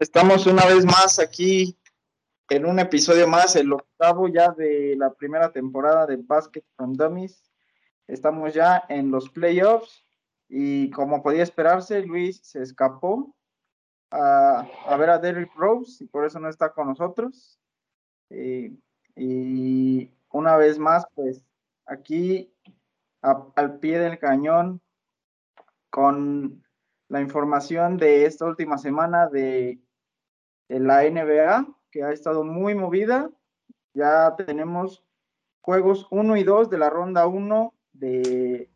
Estamos una vez más aquí en un episodio más, el octavo ya de la primera temporada de Basket from Dummies. Estamos ya en los playoffs y como podía esperarse, Luis se escapó a, ver a Derrick Rose y por eso no está con nosotros. Y, y una vez más, pues aquí al pie del cañón con la información de esta última semana de, la NBA, que ha estado muy movida. Ya tenemos juegos 1 y 2 de la ronda 1 de,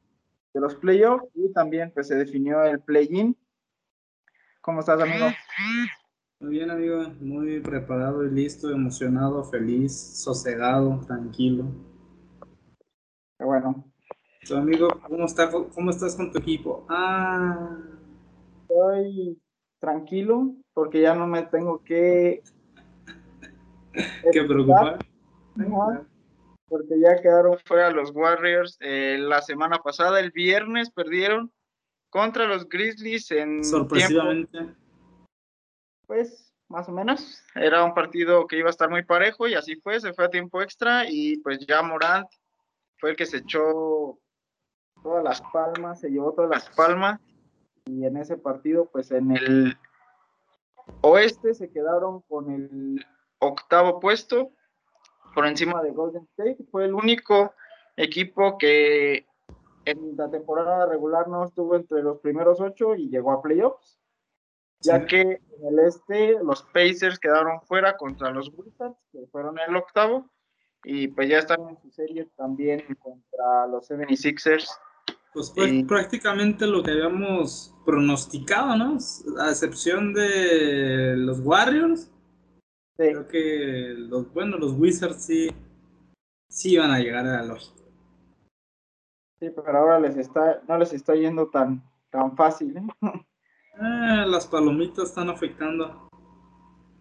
de, los playoffs y también pues se definió el play-in. ¿Cómo estás, amigo? Muy bien, amigo. Muy preparado y listo, emocionado, feliz, sosegado, tranquilo. Qué bueno. Tu amigo, ¿cómo, está, ¿cómo estás con tu equipo? Ah estoy tranquilo porque ya no me tengo que... ¿Qué preocupar? Porque ya quedaron fuera los Warriors eh, la semana pasada, el viernes perdieron contra los Grizzlies en... Sorpresivamente. pues más o menos. Era un partido que iba a estar muy parejo y así fue, se fue a tiempo extra y pues ya Morant fue el que se echó todas las palmas, se llevó todas las palmas y en ese partido, pues en el oeste se quedaron con el octavo puesto por encima de Golden State. Fue el único equipo que en la temporada regular no estuvo entre los primeros ocho y llegó a playoffs, ya que en el este los Pacers quedaron fuera contra los Wizards, que fueron el octavo, y pues ya están en su serie también contra los 76ers pues fue prácticamente lo que habíamos pronosticado, ¿no? A excepción de los Warriors. Sí. Creo que los, bueno, los Wizards sí, sí iban a llegar a la lógica. Sí, pero ahora les está, no les está yendo tan, tan fácil, ¿eh? Ah, las palomitas están afectando.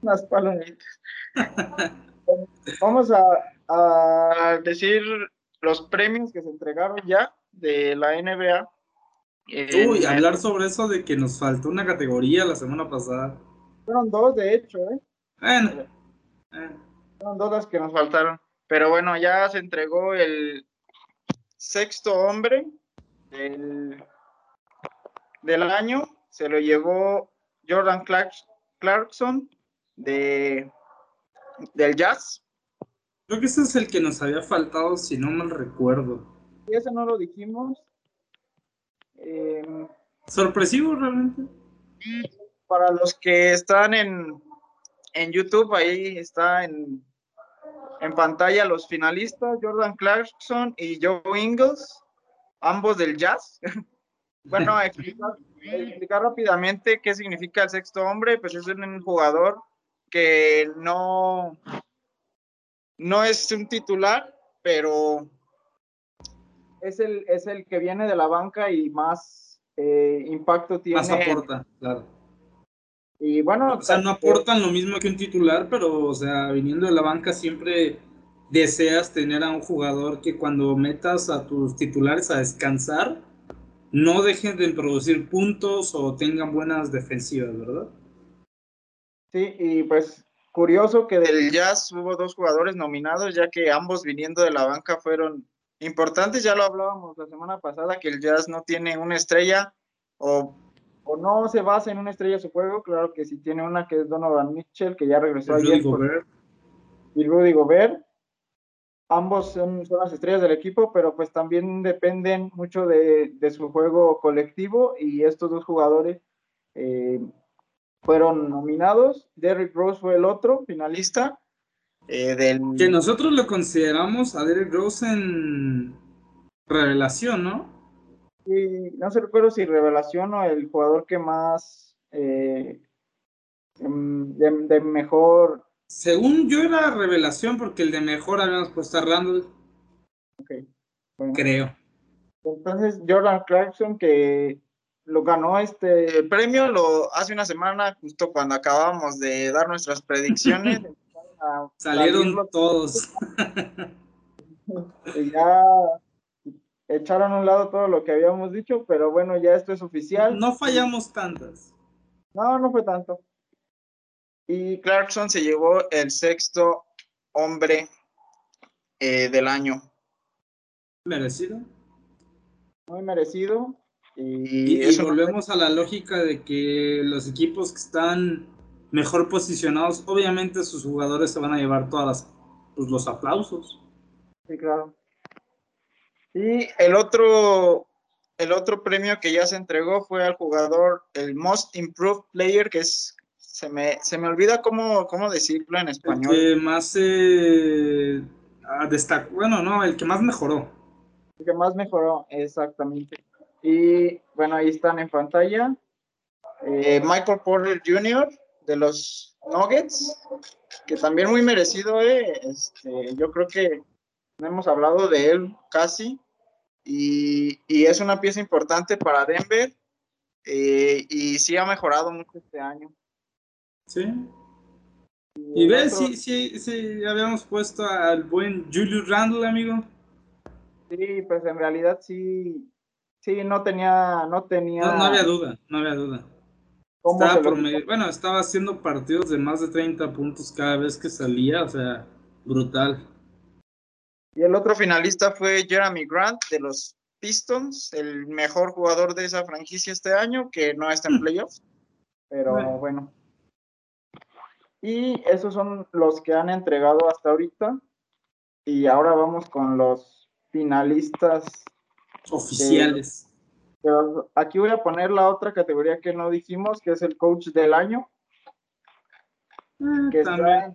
Las palomitas. Vamos a, a decir los premios que se entregaron ya de la NBA. Uy, hablar sobre eso de que nos faltó una categoría la semana pasada. Fueron dos, de hecho, ¿eh? Bueno. Eh. Fueron dos las que nos faltaron. Pero bueno, ya se entregó el sexto hombre del, del año. Se lo llevó Jordan Clarkson de, del Jazz. Creo que ese es el que nos había faltado, si no mal recuerdo. Y eso no lo dijimos. Eh, Sorpresivo realmente. Para los que están en, en YouTube, ahí está en, en pantalla los finalistas, Jordan Clarkson y Joe Ingles, ambos del jazz. bueno, explicar, explicar rápidamente qué significa el sexto hombre, pues es un jugador que no, no es un titular, pero es el, es el que viene de la banca y más eh, impacto tiene. Más aporta, claro. Y bueno. O sea, no aportan lo mismo que un titular, pero, o sea, viniendo de la banca siempre deseas tener a un jugador que cuando metas a tus titulares a descansar, no dejen de producir puntos o tengan buenas defensivas, ¿verdad? Sí, y pues curioso que del Jazz hubo dos jugadores nominados, ya que ambos viniendo de la banca fueron importantes, ya lo hablábamos la semana pasada, que el Jazz no tiene una estrella o, o no se basa en una estrella su juego, claro que sí tiene una que es Donovan Mitchell, que ya regresó ayer. y Rudy Gobert. Ambos son, son, las estrellas del equipo, pero pues también dependen mucho de, de su juego colectivo y estos dos jugadores eh, fueron nominados. Derrick Rose fue el otro finalista eh, que nosotros lo consideramos a Derek Rose en revelación, ¿no? Sí, no sé recuerdo si revelación o el jugador que más eh, em, de, mejor. Según yo era revelación porque el de mejor habíamos puesto a Randall. Creo. Entonces Jordan Clarkson que lo ganó este premio lo hace una semana justo cuando acabábamos de dar nuestras predicciones Salieron todos. ya echaron a un lado todo lo que habíamos dicho, pero bueno, ya esto es oficial. No fallamos tantas. No, no fue tanto. Y Clarkson se llevó el sexto hombre eh, del año. Merecido. Muy merecido. Y, volvemos a la lógica de que los equipos que están mejor posicionados, obviamente sus jugadores se van a llevar todas pues, los aplausos. Sí, claro. Y el otro, el otro premio que ya se entregó fue al jugador, el Most Improved Player, que es, se me, se me olvida cómo, cómo decirlo en español. El que más eh, destacó, bueno, no, el que más mejoró. El que más mejoró, exactamente. Y bueno, ahí están en pantalla. Eh, Michael Porter Jr. de los Nuggets, que también muy merecido, eh. este, yo creo que no hemos hablado de él casi, y, es una pieza importante para Denver, eh, y sí ha mejorado mucho este año. Sí. Y, ves, sí, sí, sí, habíamos puesto al buen Julius Randle, amigo. Sí, pues en realidad sí, sí, no tenía, no tenía. No, había duda, no había duda. Bueno, estaba haciendo partidos de más de 30 puntos cada vez que salía, o sea, brutal. Y el otro finalista fue Jeremy Grant de los Pistons, el mejor jugador de esa franquicia este año, que no está en playoffs. Pero bueno. Y esos son los que han entregado hasta ahorita. Y ahora vamos con los finalistas oficiales. Pero aquí voy a poner la otra categoría que no dijimos, que es el coach del año. Ah, que está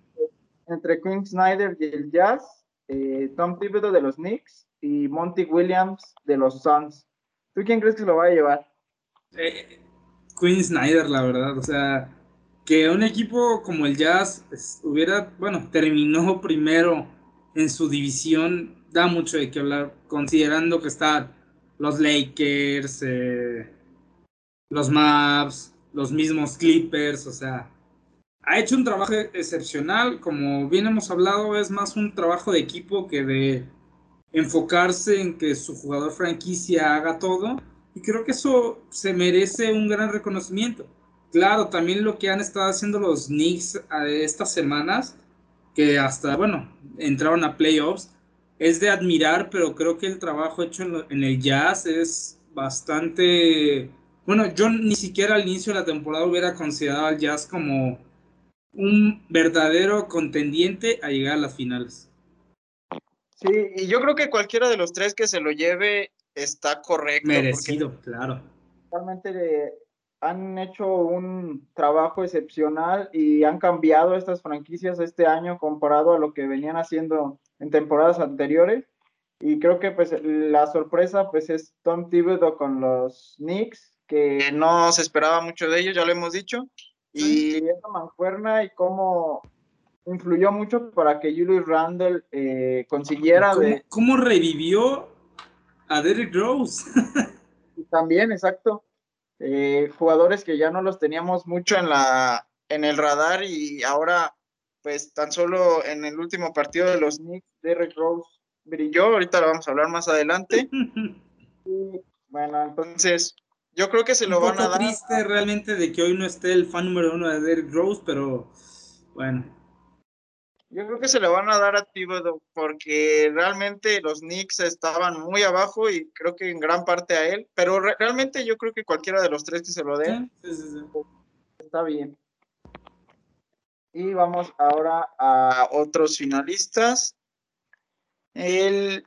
entre Quinn Snyder y el Jazz eh, Tom Thibodeau de los Knicks y Monty Williams de los Suns. ¿Tú quién crees que lo va a llevar? Eh, Quinn Snyder, la verdad. O sea, que un equipo como el Jazz hubiera, bueno, terminó primero en su división, da mucho de qué hablar, considerando que están los Lakers, eh, los Mavs, los mismos Clippers, o sea, ha hecho un trabajo excepcional, como bien hemos hablado, es más un trabajo de equipo que de enfocarse en que su jugador franquicia haga todo, y creo que eso se merece un gran reconocimiento. Claro, también lo que han estado haciendo los Knicks estas semanas, que hasta, bueno, entraron a playoffs, es de admirar, pero creo que el trabajo hecho en, el Jazz es bastante... Bueno, yo ni siquiera al inicio de la temporada hubiera considerado al Jazz como un verdadero contendiente a llegar a las finales. Sí, y yo creo que cualquiera de los tres que se lo lleve está correcto. Merecido, claro. Realmente han hecho un trabajo excepcional y han cambiado estas franquicias este año comparado a lo que venían haciendo en temporadas anteriores. Y creo que pues la sorpresa pues es Tom Thibodeau con los Knicks, que no se esperaba mucho de ellos, ya lo hemos dicho. Y esa mancuerna y cómo influyó mucho para que Julius Randle eh, consiguiera ¿Cómo, de... ¿Cómo revivió a Derrick Rose? También, exacto. Eh, jugadores que ya no los teníamos mucho en la en el radar y ahora pues tan solo en el último partido de los Knicks Derrick Rose brilló, ahorita lo vamos a hablar más adelante. y, bueno, entonces yo creo que se lo van a dar. triste realmente de que hoy no esté el fan número uno de Derrick Rose, pero bueno. Yo creo que se lo van a dar a Thibodeau porque realmente los Knicks estaban muy abajo y creo que en gran parte a él, pero realmente yo creo que cualquiera de los tres que se lo dé está bien. Y vamos ahora a otros finalistas. El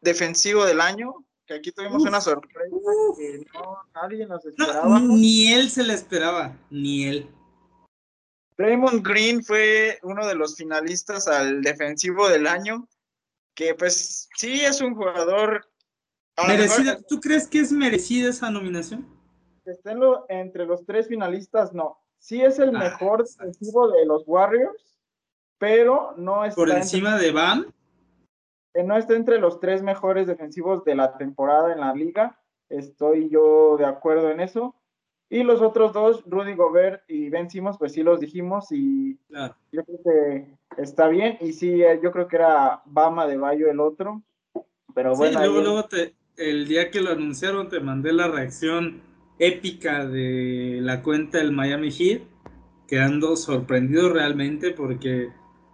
defensivo del año, aquí tuvimos una sorpresa que no, nadie nos esperaba. ni él se la esperaba, ni él. Raymond Green fue uno de los finalistas al defensivo del año, que pues sí es un jugador... Merecida, ¿Tú crees que es merecida esa nominación? entre los tres finalistas, no. Sí es el ah, mejor defensivo de los Warriors, pero no es... ¿Por encima de Bam? que no está entre los tres mejores defensivos de la temporada en la liga. Estoy yo de acuerdo en eso. Y los otros dos, Rudy Gobert y Ben Simmons, pues sí los dijimos y yo creo que está bien. Y sí, eh, yo creo que era Bama de Bayo el otro. Pero bueno. Sí, luego, luego te, el día que lo anunciaron te mandé la reacción épica de la cuenta del Miami Heat, quedando sorprendido realmente porque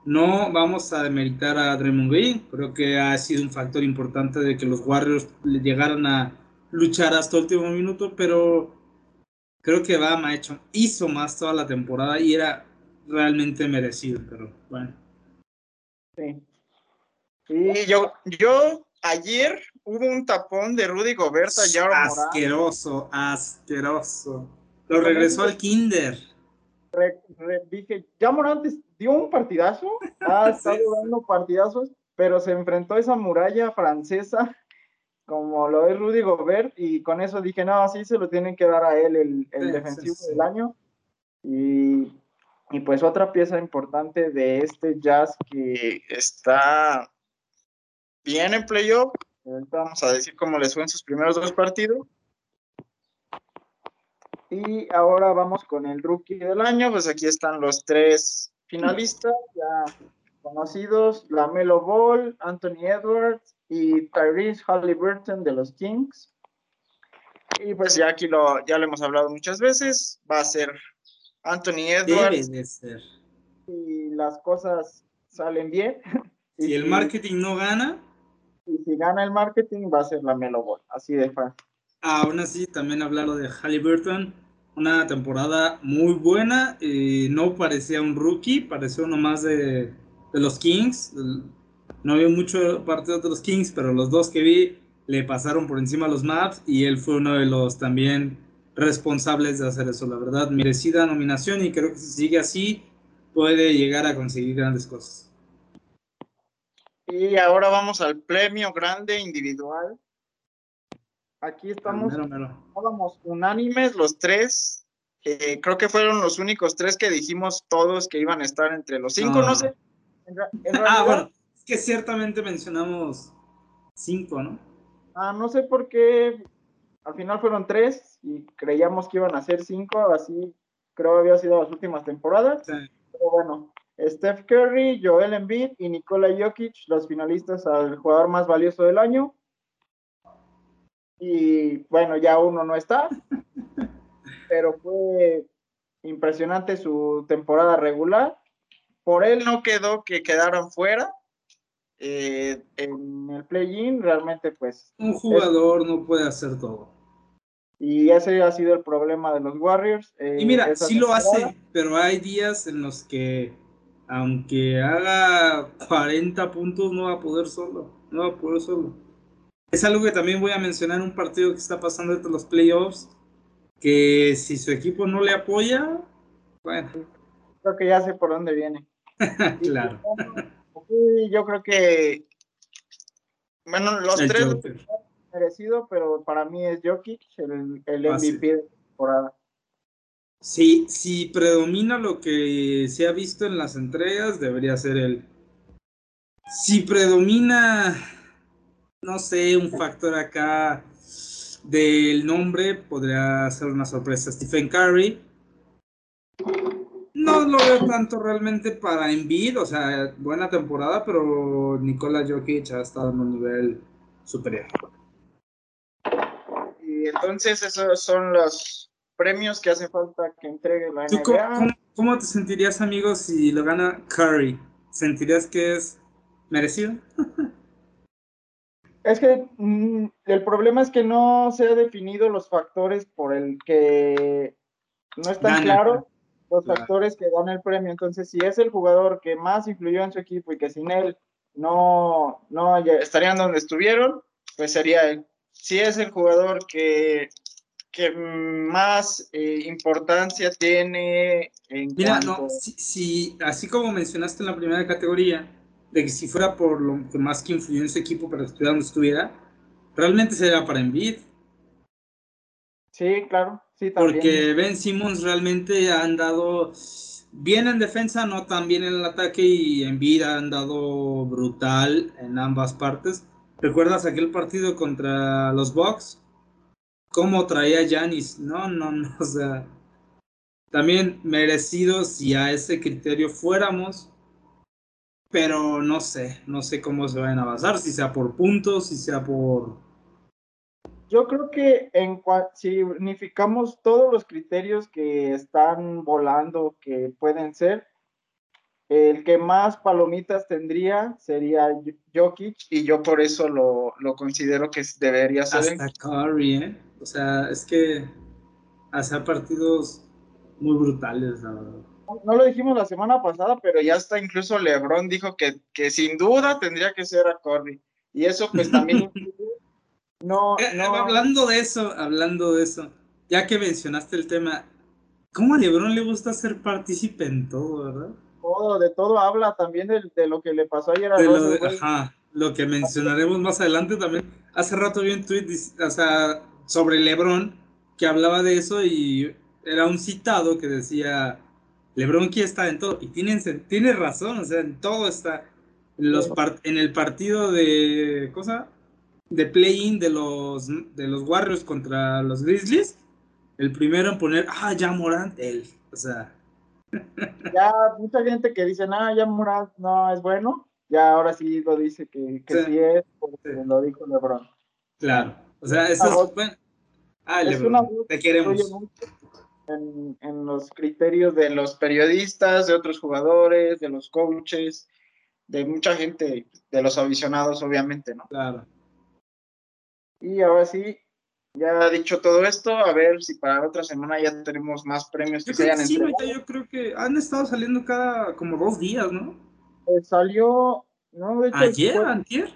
no vamos a demeritar a Draymond Green. Creo que ha sido un factor importante de que los Warriors llegaran a luchar hasta el último minuto, pero creo que Bam ha hecho, hizo más toda la temporada y era realmente merecido, pero bueno. Sí. Y yo, yo ayer hubo un tapón de Rudy Gobert a Asqueroso, asqueroso. Lo regresó al Kinder. dije, ya Morant dio un partidazo, ha estado dando partidazos, pero se enfrentó a esa muralla francesa como lo es Rudy Gobert y con eso dije, no, así se lo tienen que dar a él el, defensivo del año. Y, y, pues otra pieza importante de este Jazz que está bien en playoff, vamos a decir cómo les fue en sus primeros dos partidos. Y ahora vamos con el rookie del año, pues aquí están los tres finalistas ya conocidos, la Melo Ball, Anthony Edwards y Tyrese Halliburton de los Kings. Y pues ya aquí lo, ya lo hemos hablado muchas veces, va a ser Anthony Edwards. Debe de ser. Y las cosas salen bien. Si el marketing no gana. Y si gana el marketing, va a ser la Melo Ball, así de fácil. Aún así, también hablaron de Halliburton, una temporada muy buena, no parecía un rookie, parecía uno más de, los Kings, no había mucho partido de los Kings, pero los dos que vi le pasaron por encima los Maps y él fue uno de los también responsables de hacer eso. La verdad, merecida nominación y creo que si sigue así puede llegar a conseguir grandes cosas. Y ahora vamos al premio grande individual. Aquí estamos, estábamos unánimes los tres. creo que fueron los únicos tres que dijimos todos que iban a estar entre los cinco, no, sé. ah, bueno, que ciertamente mencionamos cinco, ¿no? Ah, no sé por qué. Al final fueron tres y creíamos que iban a ser cinco, así creo había sido las últimas temporadas. Pero bueno, Steph Curry, Joel Embiid y Nikola Jokic, los finalistas al jugador más valioso del año. Y bueno, ya uno no está, pero fue impresionante su temporada regular. Por él no quedó que quedaron fuera, eh, en el play-in realmente pues... Un jugador no puede hacer todo. Y ese ha sido el problema de los Warriors. Eh, y mira, sí lo hace, pero hay días en los que aunque haga 40 puntos no va a poder solo, no va a poder solo. Es algo que también voy a mencionar en un partido que está pasando entre los playoffs, que si su equipo no le apoya, bueno. Creo que ya sé por dónde viene. claro. Sí, yo creo que. Bueno, los tres merecido, pero para mí es Jokic el, el MVP de temporada. Sí, si predomina lo que se ha visto en las entregas, debería ser él. Si predomina, no sé, un factor acá del nombre, podría ser una sorpresa. Stephen Curry, no lo veo tanto realmente para Envid, o sea, buena temporada, pero Nikola Jokic ha estado en un nivel superior. Y entonces esos son los premios que hace falta que entregue la NBA. Cómo, te sentirías, amigo, si lo gana Curry? ¿Sentirías que es merecido? es que mm, el problema es que no se han definido los factores por el que no están claros los factores que dan el premio. Entonces, si es el jugador que más influyó en su equipo y que sin él no, no estarían donde estuvieron, pues sería él. Si es el jugador que, que más eh, importancia tiene en Mira, no, si, así como mencionaste en la primera categoría, de que si fuera por lo que más que influyó en su equipo para que estuviera donde estuviera, realmente sería para Envid. Sí, claro. Porque Ben Simmons realmente ha andado bien en defensa, no tan bien en el ataque y en vida ha andado brutal en ambas partes. ¿Recuerdas aquel partido contra los Bucks? ¿Cómo traía Janis? No, no, no, o sea, también merecido si a ese criterio fuéramos, pero no sé, no sé cómo se vayan a basar, si sea por puntos, si sea por Yo creo que en si unificamos todos los criterios que están volando, que pueden ser, el que más palomitas tendría sería Jokic y yo por eso lo, considero que debería ser. Hasta Curry, ¿eh? O sea, es que hace partidos muy brutales, la verdad. No lo dijimos la semana pasada, pero ya está incluso LeBron dijo que, que sin duda tendría que ser a Curry. Y eso pues también no, eh, no. Hablando de eso, hablando de eso, ya que mencionaste el tema, ¿cómo a LeBron le gusta ser partícipe en todo, verdad? de todo habla también de, lo que le pasó ayer a lo, ajá, lo que mencionaremos más adelante también. Hace rato vi un tweet o sea, sobre LeBron que hablaba de eso y era un citado que decía, LeBron quiere estar en todo. Y tiene, tiene razón, o sea, en todo está. En, los en el partido de, cosa de play-in de los, de los Warriors contra los Grizzlies, el primero en poner, ah, ya Morant, él. O sea, ya mucha gente que dice, no, ya Murat no es bueno, ya ahora sí lo dice que, sí. es, porque lo dijo LeBron. Claro, o sea, eso es, bueno. Ah, LeBron, te queremos. En, en, los criterios de los periodistas, de otros jugadores, de los coaches, de mucha gente, de los aficionados, obviamente, ¿no? Claro. Y ahora sí, ya dicho todo esto, a ver si para otra semana ya tenemos más premios que se hayan sí, yo creo que han estado saliendo cada como dos días, ¿no? Eh, salió, no, de hecho, ayer, fue, antier.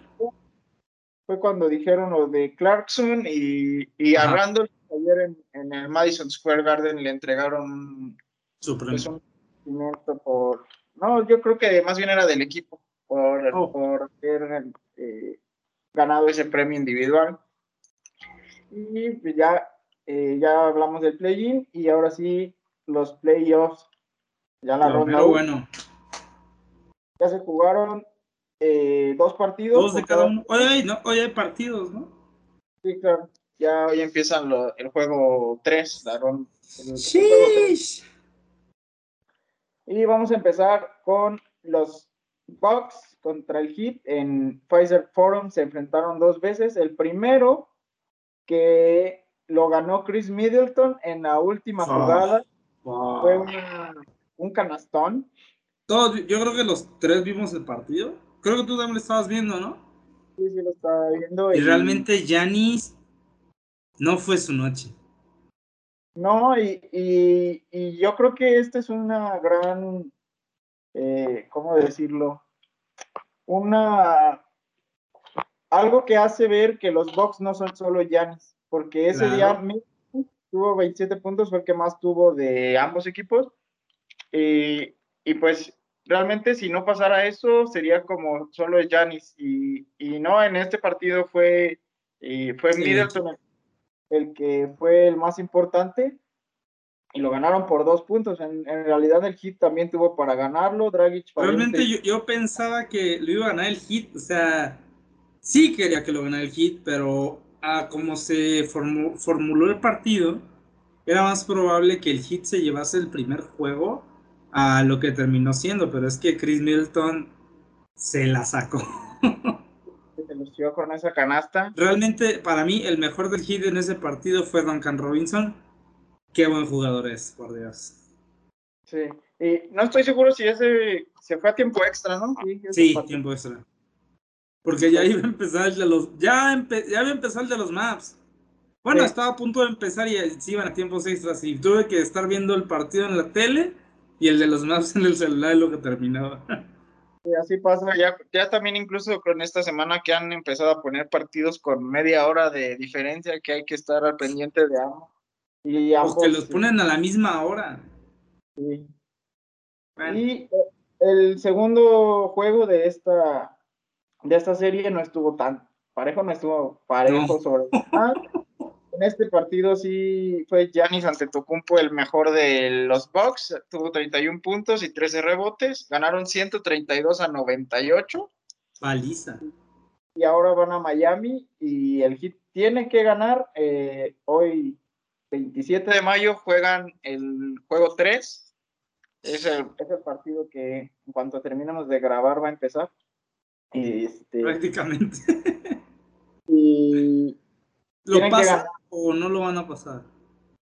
Fue cuando dijeron lo de Clarkson y, y a Randall ayer en, el Madison Square Garden le entregaron Su pues, un por, no, yo creo que más bien era del equipo por, oh. por haber eh, ganado ese premio individual. Y pues ya, eh, ya hablamos del play-in y ahora sí los playoffs. Ya la ronda. bueno. Ya se jugaron eh, dos partidos. Dos de cada uno. Hoy hay, no, hoy hay partidos, ¿no? Sí, claro. Ya hoy empiezan el juego 3, la ronda. Y vamos a empezar con los Bucks contra el Heat en Pfizer Forum. Se enfrentaron dos veces. El primero que lo ganó Chris Middleton en la última jugada. Fue un canastón. Todos, yo creo que los tres vimos el partido. Creo que tú también lo estabas viendo, ¿no? Sí, sí, lo estaba viendo. Y, realmente Yanis no fue su noche. No, y, yo creo que esta es una gran, eh, ¿cómo decirlo? Una algo que hace ver que los Bucks no son solo Giannis, porque ese día tuvo 27 puntos, fue el que más tuvo de ambos equipos. y pues realmente si no pasara eso, sería como solo Giannis. Y, y no, en este partido fue, y fue Middleton el, que fue el más importante. Y lo ganaron por dos puntos. En, realidad el Hit también tuvo para ganarlo. Dragic Realmente yo, yo pensaba que lo iba a ganar el Hit. O sea, sí quería que lo ganara el Heat, pero a como se formuló el partido, era más probable que el Heat se llevase el primer juego a lo que terminó siendo, pero es que Chris Middleton se la sacó. se lució con esa canasta. Realmente, para mí, el mejor del Heat en ese partido fue Duncan Robinson. Qué buen jugador es, por Dios. Sí, y no estoy seguro si ese se fue a tiempo extra, ¿no? Sí, tiempo extra. Porque ya iba a empezar el de los. Ya, ya iba a empezar el de los maps. Bueno, estaba a punto de empezar y se iban a tiempos extras y tuve que estar viendo el partido en la tele y el de los maps en el celular es lo que terminaba. Y así pasa, ya, ya también incluso con esta semana que han empezado a poner partidos con media hora de diferencia que hay que estar al pendiente de ambos. Y ambos, que los ponen a la misma hora. Sí. Y el segundo juego de esta de esta serie no estuvo tan parejo, no estuvo parejo sobre En este partido sí fue Giannis Antetokounmpo el mejor de los Bucks, tuvo 31 puntos y 13 rebotes, ganaron 132 a 98. Paliza. Y ahora van a Miami y el Heat tiene que ganar. Eh, hoy, 27 de mayo, juegan el juego 3. Es el, es el partido que en cuanto terminemos de grabar va a empezar. Este, Prácticamente. Y, ¿Lo pasa o no lo van a pasar?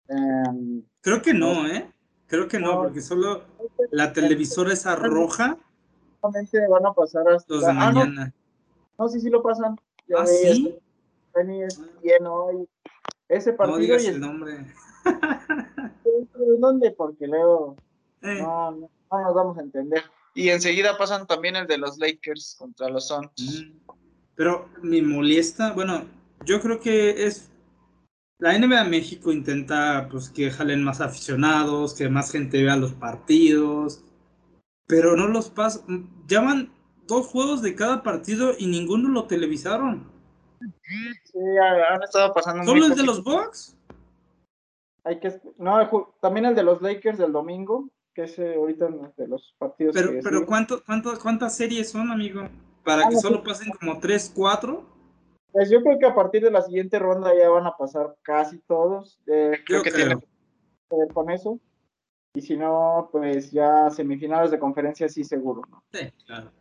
Em, Creo que no, ¿eh? Creo que no, porque solo la televisora esa roja. Solamente van a pasar hasta los de ah, no. mañana. No, sí, sí lo pasan. Yo ¿Ah, sí? es hoy. Ese No partido digas y el el nombre. ¿En dónde? Porque luego Eh, no, no, no nos vamos a entender. Y enseguida pasan también el de los Lakers contra los Suns. mm. Pero me molesta, bueno, yo creo que es la NBA México intenta pues que jalen más aficionados, que más gente vea los partidos, pero no los pasa. Llaman dos juegos de cada partido y ninguno lo televisaron. Sí, ha- han estado pasando Solo el de los Bucks. Hay que, no, también el de los Lakers del domingo, que es eh, ahorita de los partidos Pero, que pero. ¿cuánto, cuánto, ¿cuántas series son, amigo? Para Ah, que no, solo pasen como 3, 4. Pues yo creo que a partir de la siguiente ronda ya van a pasar casi todos. Eh, creo que tiene que ver con eso. Y si no, pues ya semifinales de conferencia sí seguro, ¿no? Sí, claro.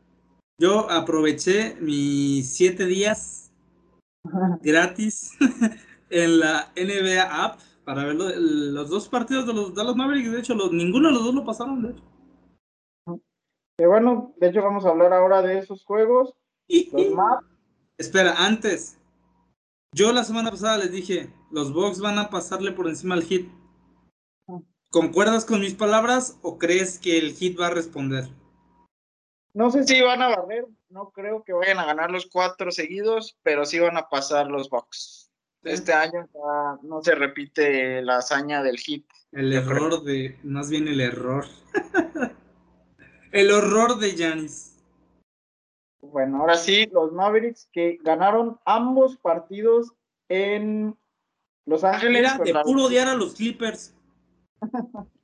Yo aproveché mis 7 días gratis en la NBA app para ver lo- los dos partidos de los Dallas Mavericks. De hecho, los, ninguno de los dos lo pasaron, de hecho. Que bueno, de hecho vamos a hablar ahora de esos juegos. Y, Los maps, Espera, antes. Yo la semana pasada les dije, los Bucks van a pasarle por encima al Hit. ¿Concuerdas con mis palabras o crees que el Hit va a responder? no sé si van a barrer, no creo que vayan a ganar los cuatro seguidos, pero sí van a pasar los Bucks. Este año ya no se repite la hazaña del hit. El creo. error de. Más bien el error. el horror de Giannis. Bueno, ahora sí, los Mavericks que ganaron ambos partidos en Los Ángeles. Era de puro odiar a los Clippers.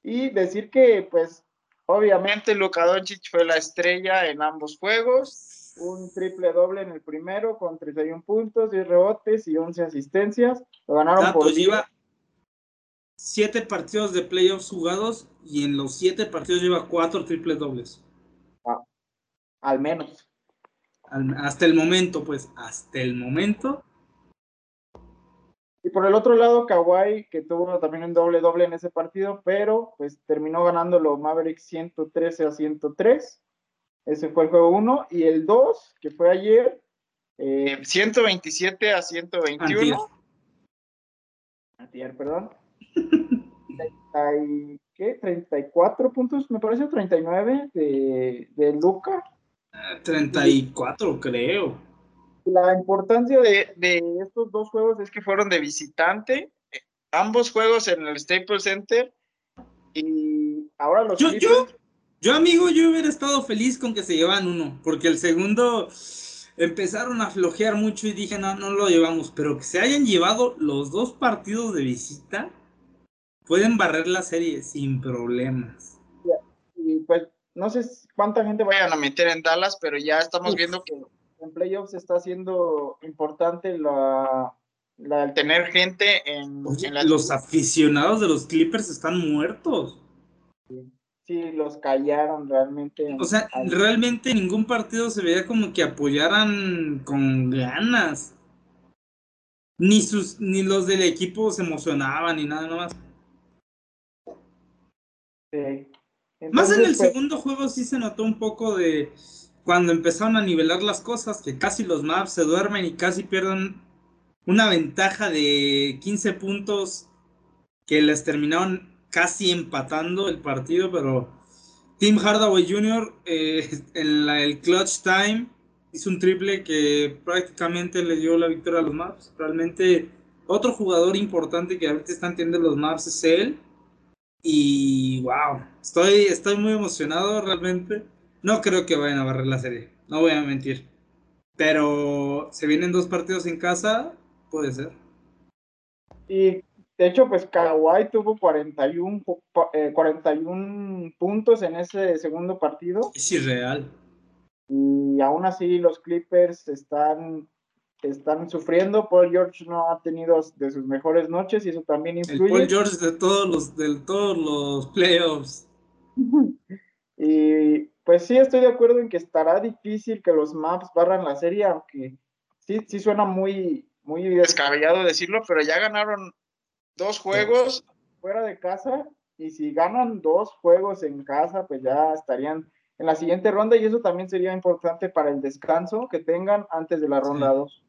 Y decir que, pues, obviamente Luka Doncic fue la estrella en ambos juegos. Un triple doble en el primero con 31 puntos, 10 rebotes y 11 asistencias. Lo ganaron Dato, por lleva siete partidos de playoffs jugados y en los siete partidos lleva cuatro triple dobles. Al menos. Al- Hasta el momento, pues, hasta el momento. Y por el otro lado, Kawhi, que tuvo también un doble doble en ese partido, pero pues terminó ganando los Mavericks 113 a 103. Ese fue el juego 1. Y el 2, que fue ayer, eh, 127 a 121. Antier, perdón. 30 y- ¿Qué? 34 puntos, me parece, 39 de, de Luca. Eh, 34, creo. La importancia de, de estos dos juegos es que fueron de visitante, ambos juegos en el Staples Center, y ahora los Yo, yo, yo, amigo, yo hubiera estado feliz con que se llevan uno, porque el segundo empezaron a flojear mucho y dije, no, no lo llevamos, pero que se hayan llevado los dos partidos de visita, pueden barrer la serie sin problemas. y pues no sé cuánta gente vayan a meter en Dallas, pero ya estamos viendo que en playoffs está siendo importante la, la- el tener gente en, Oye, en la los aficionados de los Clippers están muertos. sí los callaron realmente. O sea, Al- realmente ningún partido se veía como que apoyaran con ganas. Ni sus, ni los del equipo se emocionaban ni nada más. sí. Más en el pues, segundo juego sí se notó un poco de cuando empezaron a nivelar las cosas, que casi los maps se duermen y casi pierden una ventaja de 15 puntos que les terminaron casi empatando el partido, pero Tim Hardaway Jr. eh, en la- el clutch time hizo un triple que prácticamente le dio la victoria a los maps. Realmente otro jugador importante que ahorita están teniendo los maps es él. Y wow, estoy, estoy muy emocionado realmente. No creo que vayan a barrer la serie, no voy a mentir. Pero se vienen dos partidos en casa, puede ser. Y de hecho, pues Kawhi tuvo 41, pu- pu- eh, 41 puntos en ese segundo partido. Es irreal. Y aún así los Clippers están, están sufriendo. Paul George no ha tenido de sus mejores noches y eso también El influye. Paul George de todos los, de todos los playoffs. Y pues sí, estoy de acuerdo en que estará difícil que los Maps barran la serie, aunque sí, sí suena muy, muy descabellado decirlo, pero ya ganaron dos juegos fuera de casa y si ganan dos juegos en casa, pues ya estarían en la siguiente ronda y eso también sería importante para el descanso que tengan antes de la ronda 2.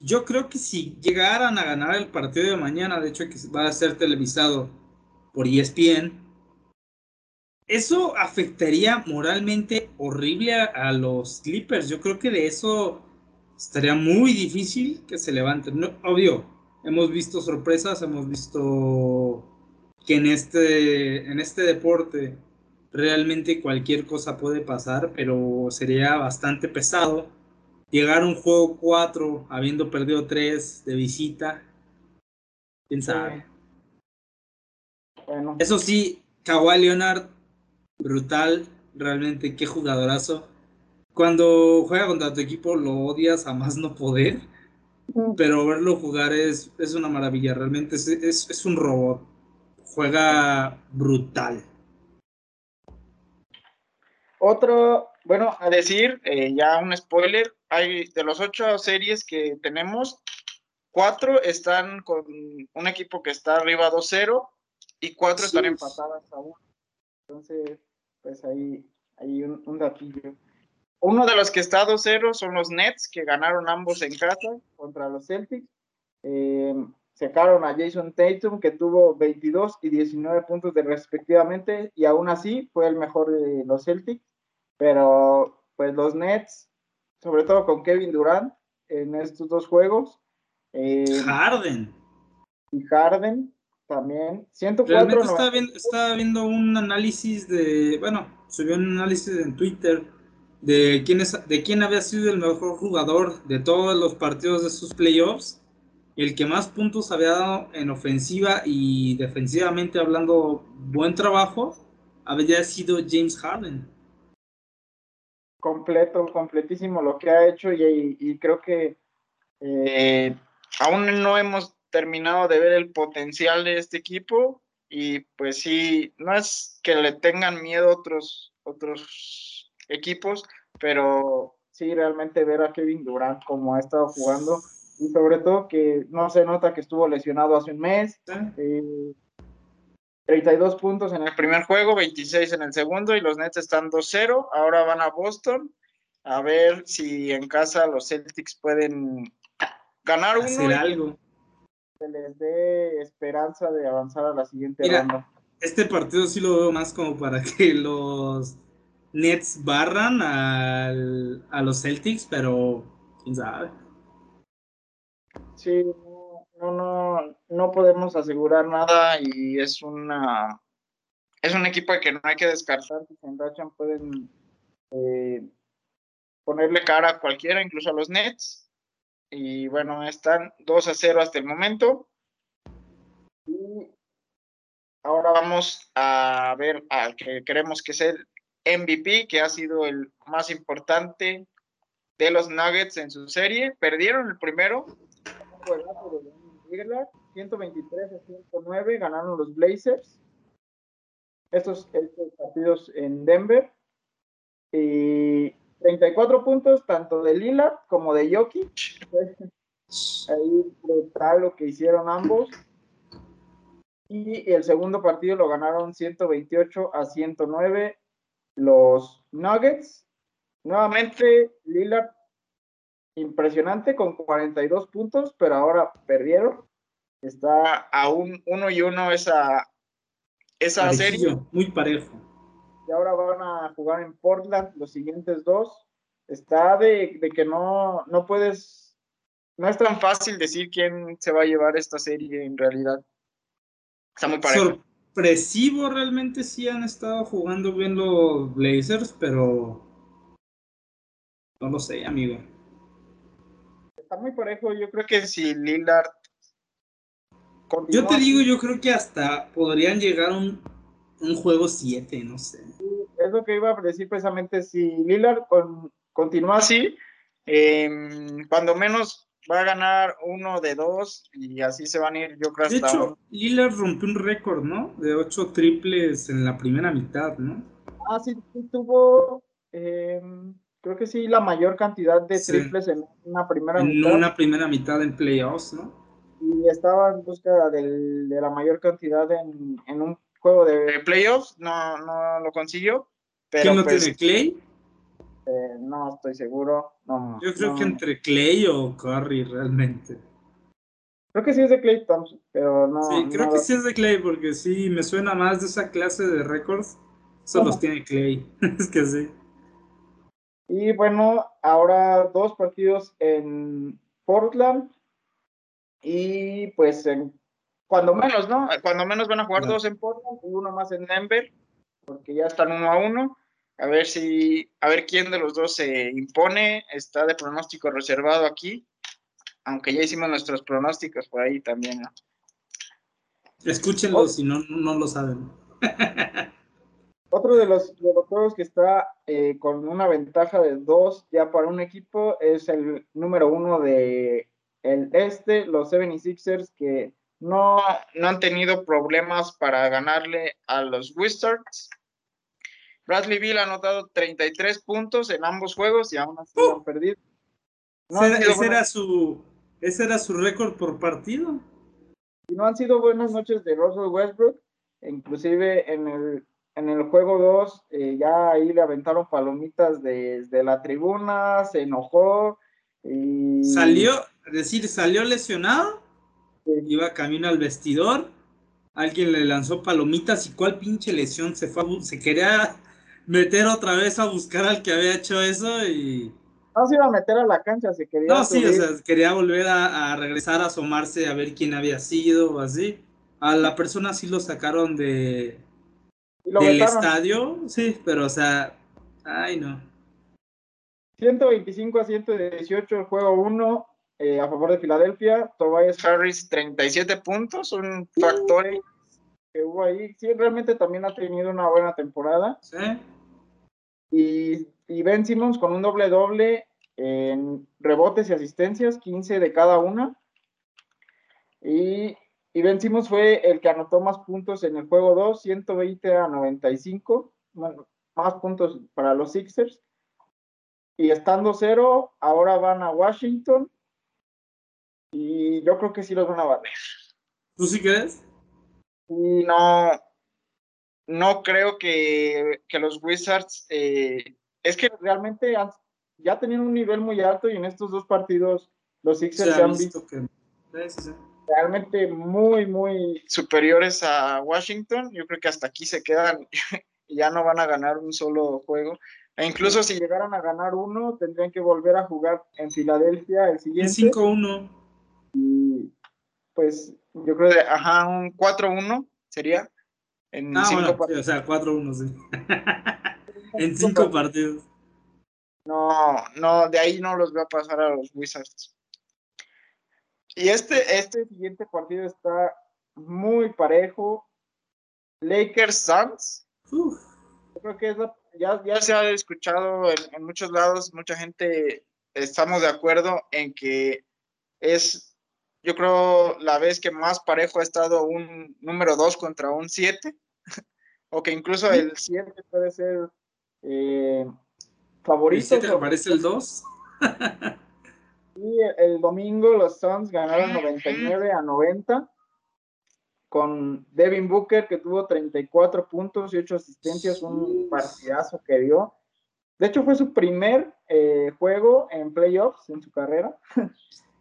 Yo creo que si llegaran a ganar el partido de mañana, de hecho que va a ser televisado por ESPN, eso afectaría moralmente horrible a, los Clippers. Yo creo que de eso estaría muy difícil que se levanten. obvio, hemos visto sorpresas, hemos visto que en este, en este deporte realmente cualquier cosa puede pasar, pero sería bastante pesado llegar a un juego 4 habiendo perdido 3 de visita. ¿Quién sabe? Bueno. Eso sí, Kawhi Leonard brutal, realmente qué jugadorazo. Cuando juega contra tu equipo lo odias a más no poder, pero verlo jugar es, es una maravilla, realmente es, es, un robot. Juega brutal. Otro, bueno, a decir, eh, ya un spoiler, hay de los ocho series que tenemos, cuatro están con un equipo que está arriba 2-0 y cuatro están empatadas aún. Entonces, pues ahí hay un, un datillo. Uno de los que está 2-0 son los Nets, que ganaron ambos en casa contra los Celtics. Eh, sacaron a Jason Tatum, que tuvo 22 y 19 puntos de respectivamente, y aún así fue el mejor de los Celtics. Pero pues los Nets, sobre todo con Kevin Durant en estos dos juegos. Eh, Harden. Y Harden, también. 104, Realmente estaba viendo, estaba viendo un análisis de, bueno, subió un análisis en Twitter de quién, es, de quién había sido el mejor jugador de todos los partidos de sus playoffs. El que más puntos había dado en ofensiva y defensivamente hablando buen trabajo había sido James Harden. Completo, completísimo lo que ha hecho y, creo que eh, aún no hemos terminado de ver el potencial de este equipo y pues sí, no es que le tengan miedo otros, otros equipos, pero sí realmente ver a Kevin Durant como ha estado jugando y sobre todo que no se nota que estuvo lesionado hace un mes. 32 eh, puntos en el primer juego, 26 en el segundo y los Nets están 2-0. Ahora van a Boston a ver si en casa los Celtics pueden ganar uno. algo se les dé esperanza de avanzar a la siguiente ronda. Este partido sí lo veo más como para que los Nets barran al, a los Celtics, pero quién sabe. Sí, no, podemos asegurar nada y es una es un equipo que no hay que descartar. Si se enrachan pueden eh, ponerle cara a cualquiera, incluso a los Nets. Y bueno, están 2 a 0 hasta el momento. Y ahora vamos a ver al que creemos que es el MVP, que ha sido el más importante de los Nuggets en su serie. Perdieron el primero, 123 a 109, ganaron los Blazers. Estos, estos partidos en Denver. Y 34 puntos tanto de Lila como de Jokic. Ahí brutal lo que hicieron ambos. Y el segundo partido lo ganaron 128 a 109 los Nuggets. Nuevamente Lillard impresionante con 42 puntos, pero ahora perdieron. Está a un 1 y 1 esa, esa serie. Muy parejo y ahora van a jugar en Portland los siguientes dos. Está de, que no, no puedes, no es tan fácil decir quién se va a llevar esta serie en realidad. Está muy parejo. Sorpresivo realmente sí han estado jugando bien los Blazers, pero no lo sé, amigo. Está muy parejo, yo creo que si Lillard yo te digo, yo creo que hasta podrían llegar a un un juego 7, no sé. Es lo que iba a decir precisamente, si Lillard continúa así, em, cuando menos va a ganar uno de dos y así se van a ir, yo creo. De hecho, Lillard rompió un récord, ¿no? De ocho triples en la primera mitad, ¿no? Ah, sí, tuvo, em, creo que sí, la mayor cantidad de Sí. triples en una primera En mitad. una primera mitad en playoffs, ¿no? Y estaba en busca del- de la mayor cantidad en, en un juego de playoffs. No, no lo consiguió. Pero ¿Quién lo pues, tiene? ¿Clay? eh, no estoy seguro. No, Yo creo no. que entre Clay o Curry realmente. Creo que sí es de Clay Thompson, pero no. sí, creo no que lo- sí es de Clay porque sí, me suena más de esa clase de récords. Eso los tiene Clay. es que sí. Y bueno, ahora dos partidos en Portland. Y pues en, cuando menos, ¿no? Cuando menos van a jugar dos en Portland y uno más en Denver, porque ya están uno a uno. A ver si, a ver quién de los dos se impone. Está de pronóstico reservado aquí, aunque ya hicimos nuestros pronósticos por ahí también, ¿no? Escúchenlo Oh. si no, no lo saben. Otro de los, de los juegos que está eh, con una ventaja de dos ya para un equipo es el número uno de el este, los 76ers, que no, no han tenido problemas para ganarle a los Wizards. Bradley Bill ha anotado 33 puntos en ambos juegos y aún así han perdido. No han ese, ese era su, ese era su récord por partido. y no han sido buenas noches de Russell Westbrook, inclusive en el, en el juego 2 ya ahí le aventaron palomitas desde la tribuna, se enojó y Salió, es decir, salió lesionado, iba camino al vestidor, alguien le lanzó palomitas y cuál pinche lesión se fue, a se quería meter otra vez a buscar al que había hecho eso y no se iba a meter a la cancha, se quería no, sí, o sea, quería volver a, a regresar a asomarse a ver quién había sido o así. A la persona sí lo sacaron de lo del vetaron. estadio, sí, pero o sea, ay no. 125 a 118 el juego 1 eh, a favor de Filadelfia. Tobias Harris 37 puntos, un factor que hubo ahí. Sí, realmente también ha tenido una buena temporada. ¿sí? Y, y Ben Simmons con un doble doble en rebotes y asistencias, 15 de cada una. Y, y Ben Simmons fue el que anotó más puntos en el juego 2, 120 a 95, bueno, más puntos para los Sixers. Y estando cero, ahora van a Washington. Y yo creo que sí los van a barrer. ¿Tú sí crees? Y no, no creo que, que los Wizards, eh, es que realmente han- ya tenían un nivel muy alto y en estos dos partidos los Sixers Se se ha han visto visto que sí, sí, sí. realmente muy, muy superiores a Washington. Yo creo que hasta aquí se quedan y ya no van a ganar un solo juego. E incluso si llegaran a ganar uno, tendrían que volver a jugar en Filadelfia el En siguiente. 5-1. Y pues yo creo que, ajá, un 4-1 sería. En Ah, cinco bueno, sí, o sea, 4-1, sí. en 5 partidos. No, no, de ahí no los veo pasar a los Wizards. Y este, este siguiente partido está muy parejo. Lakers Suns. Yo creo que es la- ya, ya se ha escuchado en, en muchos lados, mucha gente estamos de acuerdo en que es, yo creo, la vez que más parejo ha estado un número 2 contra un 7, o que incluso el 7 puede ser eh, ¿El favorito. 7 te parece el 2? Y el domingo los Suns ganaron 99 a 90 con Devin Booker que tuvo 34 puntos y 8 asistencias, un partidazo que dio. De hecho fue su primer eh, juego en playoffs en su carrera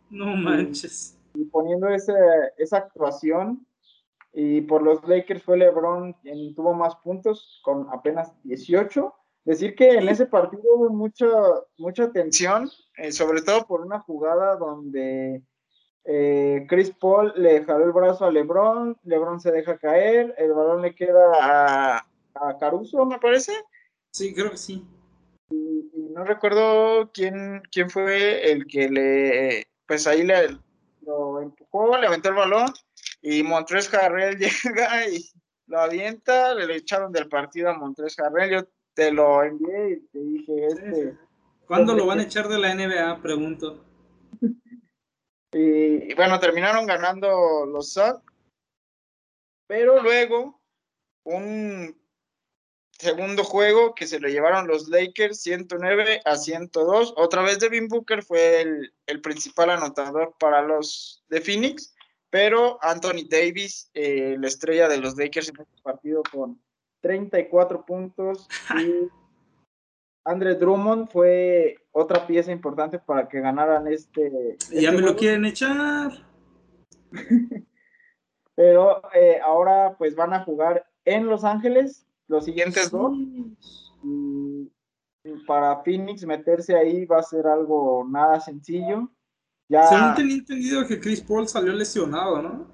No manches. Y poniendo ese, esa actuación. Y por los Lakers fue LeBron quien tuvo más puntos con apenas 18. Decir que en ese partido hubo mucha, mucha tensión, eh, sobre todo por una jugada donde eh, Chris Paul le jaló el brazo a LeBron, LeBron se deja caer, el balón le queda a, a Caruso, me parece. Sí, creo que sí. Y no recuerdo quién, quién fue el que le, pues ahí le, lo empujó, le aventó el balón y Montrés Harrell llega y lo avienta, le echaron del partido a Montrés Harrell, yo te lo envié y te dije, este, ¿Cuándo lo van a echar de la NBA? Pregunto. y, y bueno, terminaron ganando los Suns, pero luego un segundo juego que se lo llevaron los Lakers 109 a 102. Otra vez Devin Booker fue el, principal anotador para los de Phoenix, pero Anthony Davis, eh, la estrella de los Lakers en este partido con 34 puntos y Andre Drummond fue otra pieza importante para que ganaran este. ya me lo quieren echar. Pero eh, ahora pues van a jugar en Los Ángeles los siguientes dos. Y para Phoenix meterse ahí va a ser algo nada sencillo. Ya, Según tenía entendido que Chris Paul salió lesionado, ¿no?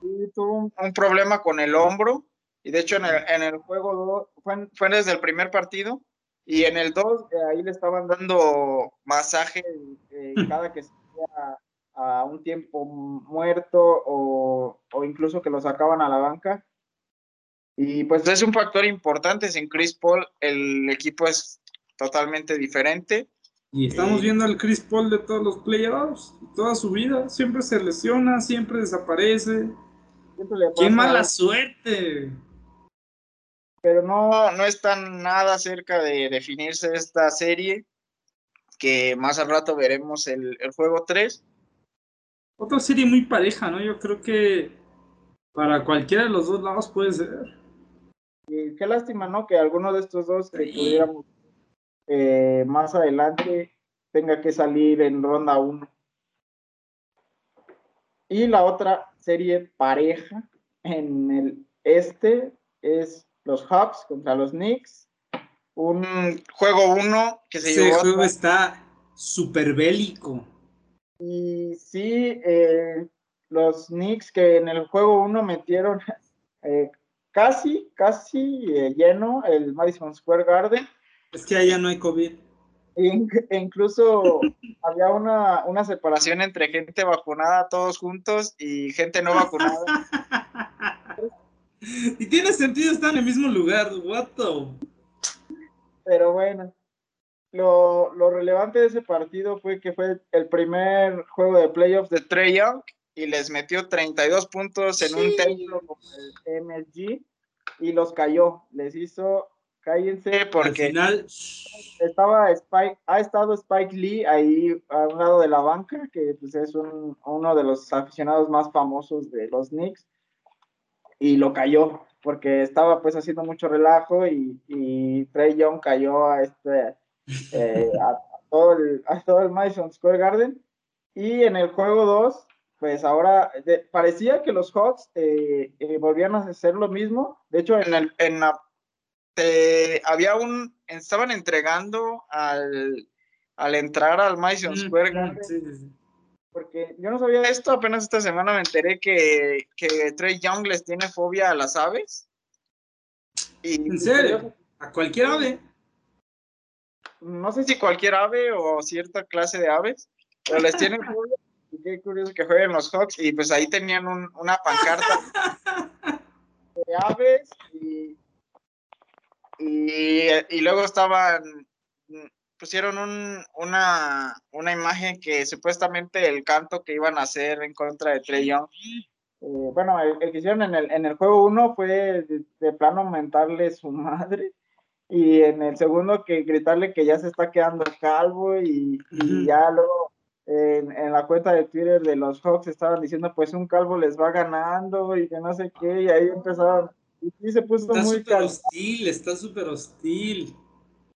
Sí, tuvo un, problema con el hombro. Y de hecho en el, en el juego fue, fue desde el primer partido y en el 2, eh, ahí le estaban dando masaje eh, cada que se a, a, un tiempo muerto o, o, incluso que lo sacaban a la banca. Y pues es un factor importante. Sin Chris Paul, el equipo es totalmente diferente. Y estamos eh, viendo al Chris Paul de todos los playoffs, toda su vida. Siempre se lesiona, siempre desaparece. ¡Qué mala suerte! pero no, no está nada cerca de definirse esta serie, que más al rato veremos el, juego 3. Otra serie muy pareja, ¿no? Yo creo que para cualquiera de los dos lados puede ser. Y qué lástima, ¿no? Que alguno de estos dos que tuviéramos eh, más adelante tenga que salir en ronda 1. Y la otra serie pareja en el este es los Hawks contra los Knicks. Un juego uno que se Ese juego está súper bélico. Y sí, eh, los Knicks que en el juego uno metieron eh, casi, casi eh, lleno el Madison Square Garden. Es que allá no hay COVID. E incluso había una, una separación entre gente vacunada todos juntos y gente no vacunada. Y tiene sentido estar en el mismo lugar, what Pero bueno, lo, relevante de ese partido fue que fue el primer juego de playoffs de Trey Young y les metió 32 puntos en un templo como el MSG y los cayó. Les hizo, cállense porque final... estaba Spike, ha estado Spike Lee ahí a un lado de la banca, que pues es uno de los aficionados más famosos de los Knicks y lo cayó porque estaba pues haciendo mucho relajo y, y Trey Young cayó a este eh, a, todo el, a todo el Madison Square Garden. Y en el juego 2 pues ahora parecía que los Hawks eh, eh, volvían a hacer lo mismo de hecho en el en la, había un estaban entregando al al entrar al Madison Square Garden porque yo no sabía esto, apenas esta semana me enteré que, que Trey Young les tiene fobia a las aves. ¿En serio? ¿A cualquier ave? No sé si cualquier ave o cierta clase de aves, pero les tiene fobia. Qué curioso que jueguen los Hawks. Y pues ahí tenían una pancarta de aves y, y, y luego estaban pusieron un, una, una, imagen que supuestamente el canto que iban a hacer en contra de Trey Young. Eh, bueno, el, que hicieron en el, en el juego uno fue de, plano aumentarle su madre. Y en el segundo que gritarle que ya se está quedando calvo y, ya luego en, en, la cuenta de Twitter de los Hawks estaban diciendo pues un calvo les va ganando y que no sé qué y ahí empezaron y se puso está muy súper hostil, está súper hostil.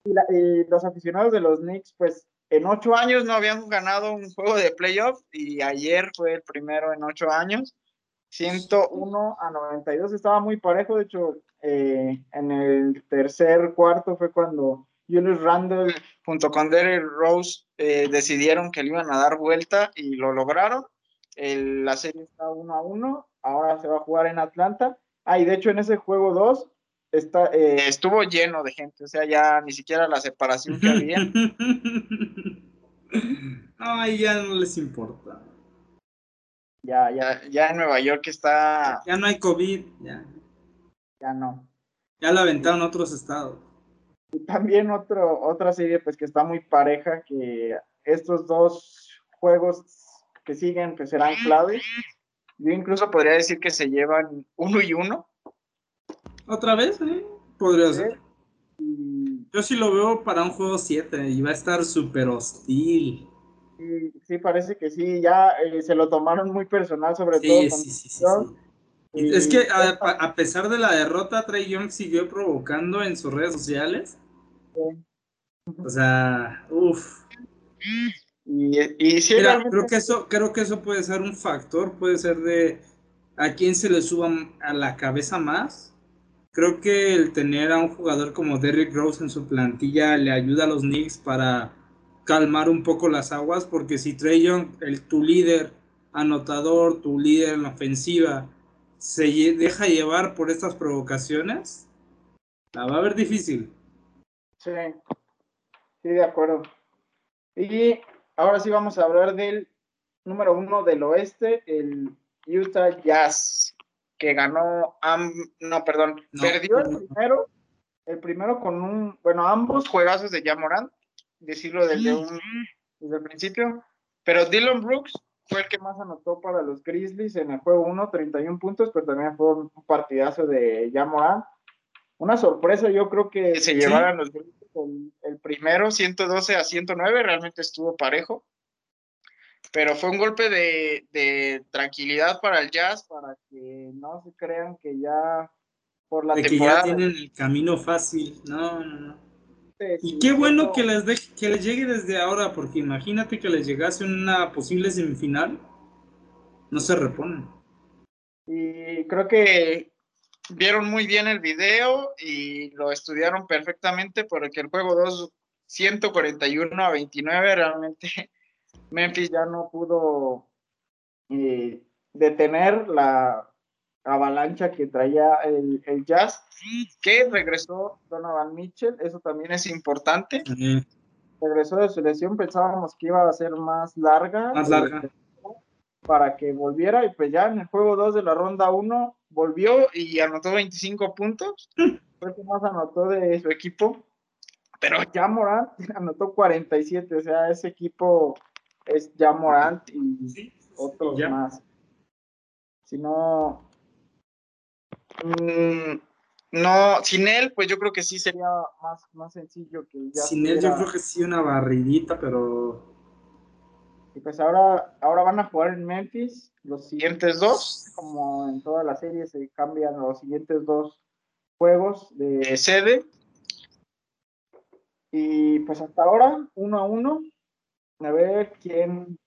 Y, los aficionados de los Knicks, pues en ocho años no habían ganado un juego de playoff y ayer fue el primero en ocho años. 101 a 92 estaba muy parejo, de hecho eh, en el tercer cuarto fue cuando Julius Randle junto con Derrick Rose eh, decidieron que le iban a dar vuelta y lo lograron. la serie está 1 a 1, ahora se va a jugar en Atlanta. Ah, y de hecho en ese juego 2 está, eh, estuvo lleno de gente, o sea, ya ni siquiera la separación que había. Ay, ya no les importa. Ya, ya, ya en Nueva York está. Ya no hay COVID, ya. Ya no. Ya la aventaron otros estados. Y también otro, otra serie, pues que está muy pareja, que estos dos juegos que siguen, pues serán claves. Yo incluso podría decir que se llevan uno y uno ¿Otra vez? ¿eh? Podría ser. Yo sí lo veo para un juego 7 y va a estar súper hostil. Sí, sí, parece que sí, ya eh, se lo tomaron muy personal, sobre Sí, todo. con sí, sí, sí, Young. sí. Y- Es que a, a pesar de la derrota, Trey Young siguió provocando en sus redes sociales. O sea, uff. Y, y sí, Mira, realmente- creo que eso, creo que eso puede ser un factor, puede ser de a quién se le suba a la cabeza más. Creo que el tener a un jugador como Derrick Rose en su plantilla le ayuda a los Knicks para calmar un poco las aguas, porque si Trey Young, el, tu líder anotador, tu líder en la ofensiva, se deja llevar por estas provocaciones, la va a ver difícil. Sí, sí, de acuerdo. Y ahora sí vamos a hablar del número uno del oeste, el Utah Jazz, que ganó, no, perdón, No. perdió el primero, el primero con un, bueno, ambos juegazos de Jamoran, decirlo desde, un, desde el principio, pero Dylan Brooks fue el que más anotó para los Grizzlies en el juego 1, 31 puntos, pero también fue un partidazo de Jamoran. Una sorpresa, yo creo que se Sí. llevaran los el, el primero, 112 a 109, realmente estuvo parejo. Pero fue un golpe de, de tranquilidad para el Jazz, para que no se crean que ya por la De que temporada. ya tienen el camino fácil. No, no, no. sí, Y qué bueno que les, deje- que les llegue desde ahora, porque imagínate que les llegase una posible semifinal. No se reponen. Y creo que vieron muy bien el video y lo estudiaron perfectamente porque el juego 2, 141 a 29, realmente Memphis ya no pudo eh, detener la avalancha que traía el, el Jazz, que regresó Donovan Mitchell, eso también es importante, regresó de su lesión, pensábamos que iba a ser más larga, Más larga. para que volviera y pues ya en el juego 2 de la ronda 1 volvió y anotó 25 puntos, fue el que más anotó de su equipo, pero ya Morant anotó 47, o sea, ese equipo es ya Morant y sí, otros ya. más. Si no, mm, no, sin él, pues yo creo que sí sería más, más sencillo que ya Sin él yo creo que sí una barridita, pero Y pues ahora, ahora van a jugar en Memphis los siguientes dos, como en toda la serie se cambian los siguientes dos juegos de sede. Y pues hasta ahora, uno a uno. A ver quién.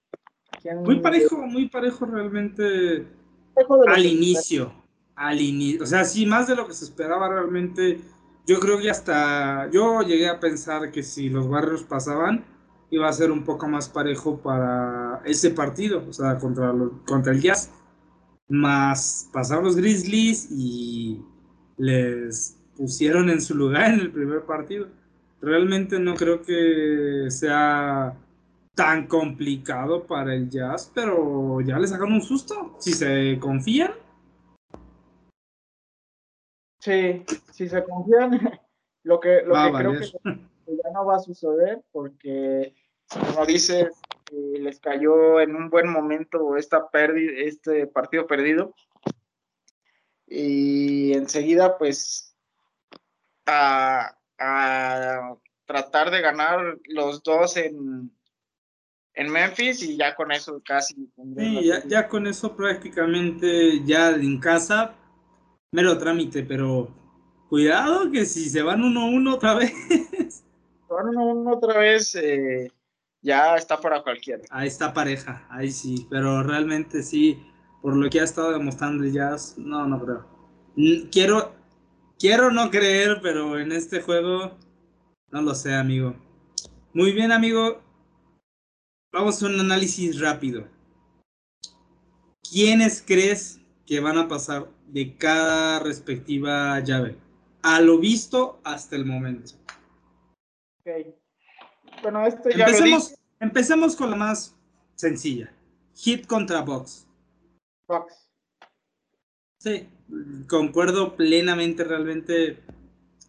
quién muy parejo, muy parejo realmente parejo de lo al inicio. Al inicio. O sea, sí, más de lo que se esperaba realmente. Yo creo que hasta yo llegué a pensar que si los Warriors pasaban, iba a ser un poco más parejo para ese partido, o sea, contra, los- contra el Jazz. Más pasaron los Grizzlies y les pusieron en su lugar en el primer partido. Realmente no creo que sea tan complicado para el Jazz, pero ya le sacaron un susto. Si se confían, Sí, si se confían, lo que, lo va que creo que ya no va a suceder porque, como dices, eh, les cayó en un buen momento esta pérdida, este partido perdido. Y enseguida, pues, a, a tratar de ganar los dos en, en Memphis y ya con eso casi. Sí, ya, ya con eso prácticamente ya en casa, mero trámite, pero cuidado que si se van 1-1 otra vez, Bueno, uno, uno otra vez eh, ya está para cualquiera. ahí está pareja, ahí sí, pero realmente sí, por lo que ha estado demostrando el Jazz, no, no creo. Quiero, quiero no creer, pero en este juego no lo sé, amigo. Muy bien, amigo. Vamos a un análisis rápido. ¿Quiénes crees que van a pasar de cada respectiva llave? A lo visto hasta el momento. Ok. Bueno, esto ya lo Empecemos, empecemos con la más sencilla. Hit contra box. Fox. Sí, concuerdo plenamente, realmente.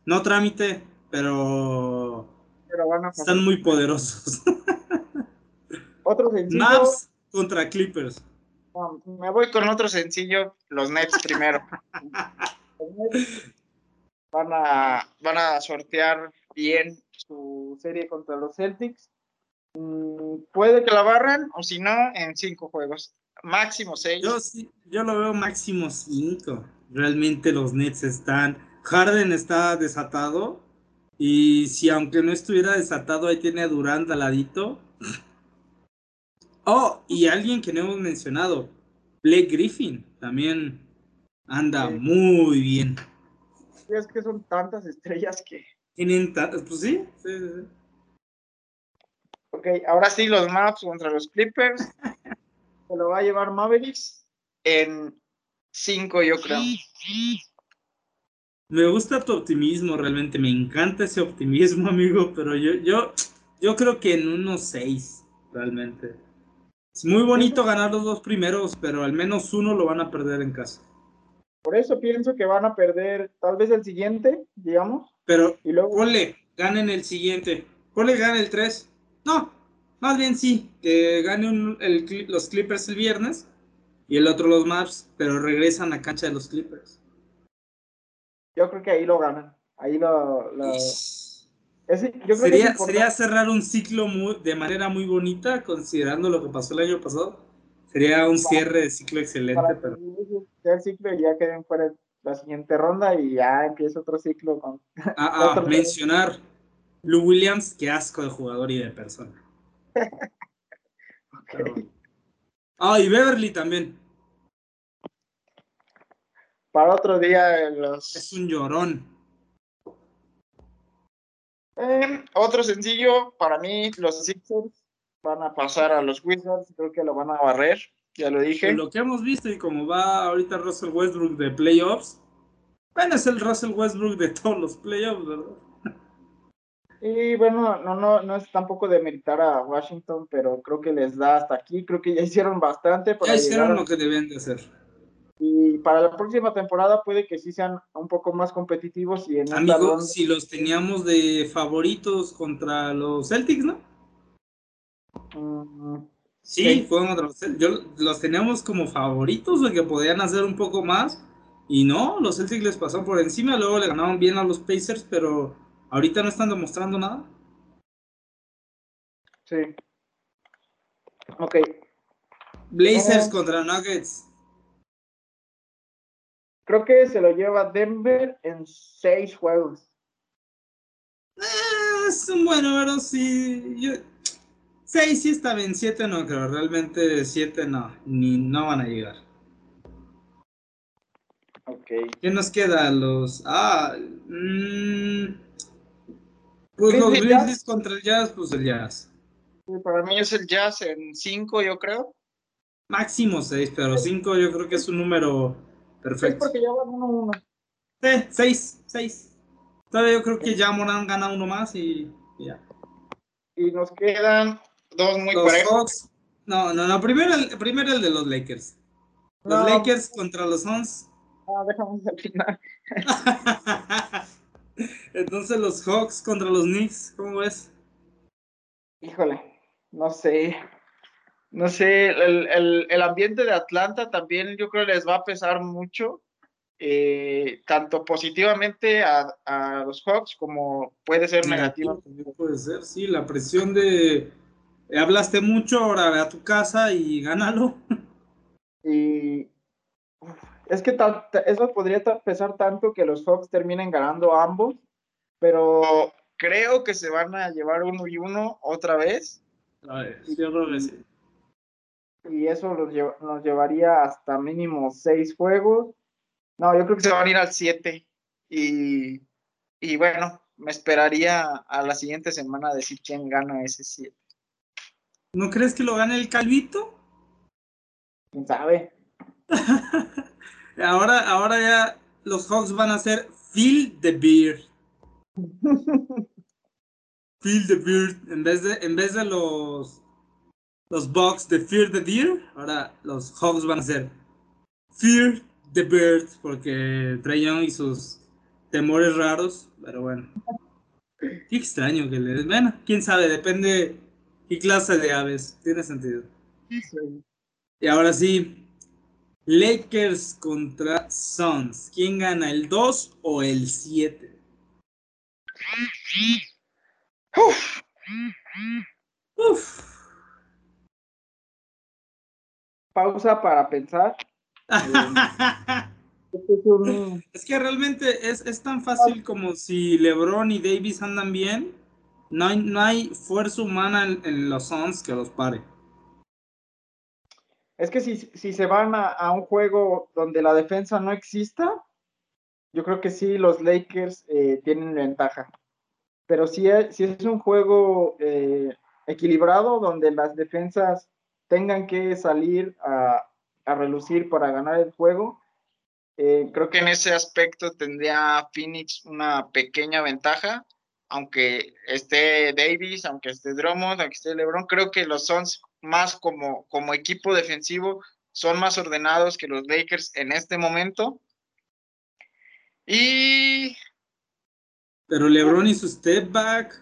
No trámite, pero Pero van a están muy poderosos. Otro sencillo. Mavs contra Clippers. no, me voy con otro sencillo. Los Nets primero. Los Nets van a, van a sortear bien su serie contra los Celtics. Mm, puede que la barran, o si no, en cinco juegos. Máximo seis. Yo sí, yo lo veo máximo cinco. Realmente los Nets están. Harden está desatado. Y si aunque no estuviera desatado, ahí tiene a Durant al ladito. Oh, y alguien que no hemos mencionado, Blake Griffin, también anda muy bien. Es que son tantas estrellas que. Tienen tantas, pues sí, sí, sí. Ok, ahora sí, los Maps contra los Clippers. Se lo va a llevar Mavericks en 5, yo creo. Me gusta tu optimismo, realmente. Me encanta ese optimismo, amigo. Pero yo, yo, yo creo que en unos 6, realmente. Es muy bonito ganar los dos primeros, pero al menos uno lo van a perder en casa. Por eso pienso que van a perder tal vez el siguiente, digamos. Pero y luego... ponle, ganen el siguiente. Ponle, gane el 3. No, más bien sí, que gane un, el, los Clippers el viernes y el otro los Maps, pero regresan a cancha de los Clippers. Yo creo que ahí lo ganan. Ahí lo. sería, sería cerrar un ciclo muy, de manera muy bonita, considerando lo que pasó el año pasado. Sería un cierre de ciclo excelente. pero... El ciclo y ya queden fuera la siguiente ronda y ya empieza otro ciclo con. Ah, ah mencionar. Lou Williams, qué asco de jugador y de persona. Ah, y Beverly también. Para otro día los... Es un llorón. Em, otro sencillo, para mí, los Sixers van a pasar a los Wizards, creo que lo van a barrer, ya lo dije. lo que hemos visto y como va ahorita Russell Westbrook de playoffs, bueno, es el Russell Westbrook de todos los playoffs, ¿verdad? Y bueno, no, no, no es tampoco de meditar a Washington, pero creo que les da hasta aquí. Creo que ya hicieron bastante. Para ya hicieron lo que deben de hacer. Y para la próxima temporada puede que sí sean un poco más competitivos. y en Amigo, si los teníamos de favoritos contra los Celtics, ¿no? Mm, sí, fueron los Yo los teníamos como favoritos de que podían hacer un poco más. Y no, los Celtics les pasaron por encima. Luego le ganaron bien a los Pacers, pero ¿Ahorita no están demostrando nada? Sí. Ok. Blazers contra Nuggets. Creo que se lo lleva Denver en seis juegos. Eh, es un bueno, pero sí. Seis sí está bien, siete no creo. Realmente siete no. Ni no van a llegar. Ok. ¿Qué nos queda? Los. Ah. Mmm, pues los Grizzlies contra el Jazz, pues el Jazz. para mí es el Jazz en 5, yo creo. Máximo 6, pero 5 yo creo que es un número perfecto. Es porque ya van 1-1. Sí, 6, 6. Todavía yo creo que ya Morán gana uno más y, ya. Y nos quedan dos muy los parejos. No, no, no, primero el, primero el de los Lakers. Los Lakers contra los Suns. Ah, dejamos al final. Entonces los Hawks contra los Knicks, ¿cómo ves? Híjole, no sé. No sé, el, ambiente de Atlanta también yo creo les va a pesar mucho, eh, tanto positivamente a, los Hawks como puede ser negativo. Puede ser, sí, la presión de hablaste mucho, ahora ve a tu casa y gánalo. Y es que eso podría pesar tanto que los Hawks terminen ganando ambos, pero creo que se van a llevar uno y uno otra vez. A ver, yo creo que sí. Y eso nos, llevaría hasta mínimo seis juegos. No, yo creo que se van a ir al siete. Y, y bueno, me esperaría a la siguiente semana decir quién gana ese siete. ¿No crees que lo gane el Calvito? ¿Quién sabe? Ahora, ahora ya los Hawks van a hacer Feel the Beard. Feel the Beard. En vez de, en vez de los, los Bucks de Fear the Deer, ahora los Hawks van a hacer Fear the Bird. Porque Young y sus temores raros. Pero bueno. Qué extraño que le. Bueno, quién sabe, depende qué clase de aves. Tiene sentido. Y ahora sí, Lakers contra Suns. ¿Quién gana, el 2 o el 7? Uf. Uf. Pausa para pensar. es que realmente es, tan fácil como si LeBron y Davis andan bien. No hay, no hay fuerza humana en, los Suns que los pare. Es que si, si se van a, un juego donde la defensa no exista, yo creo que sí, los Lakers eh, tienen ventaja. Pero si es, si es un juego eh, equilibrado, donde las defensas tengan que salir a, a relucir para ganar el juego, eh, creo que en ese aspecto tendría Phoenix una pequeña ventaja, aunque esté Davis, aunque esté Drummond, aunque esté LeBron, creo que los Suns más como, como equipo defensivo son más ordenados que los Lakers en este momento. Y... Pero LeBron y su step back.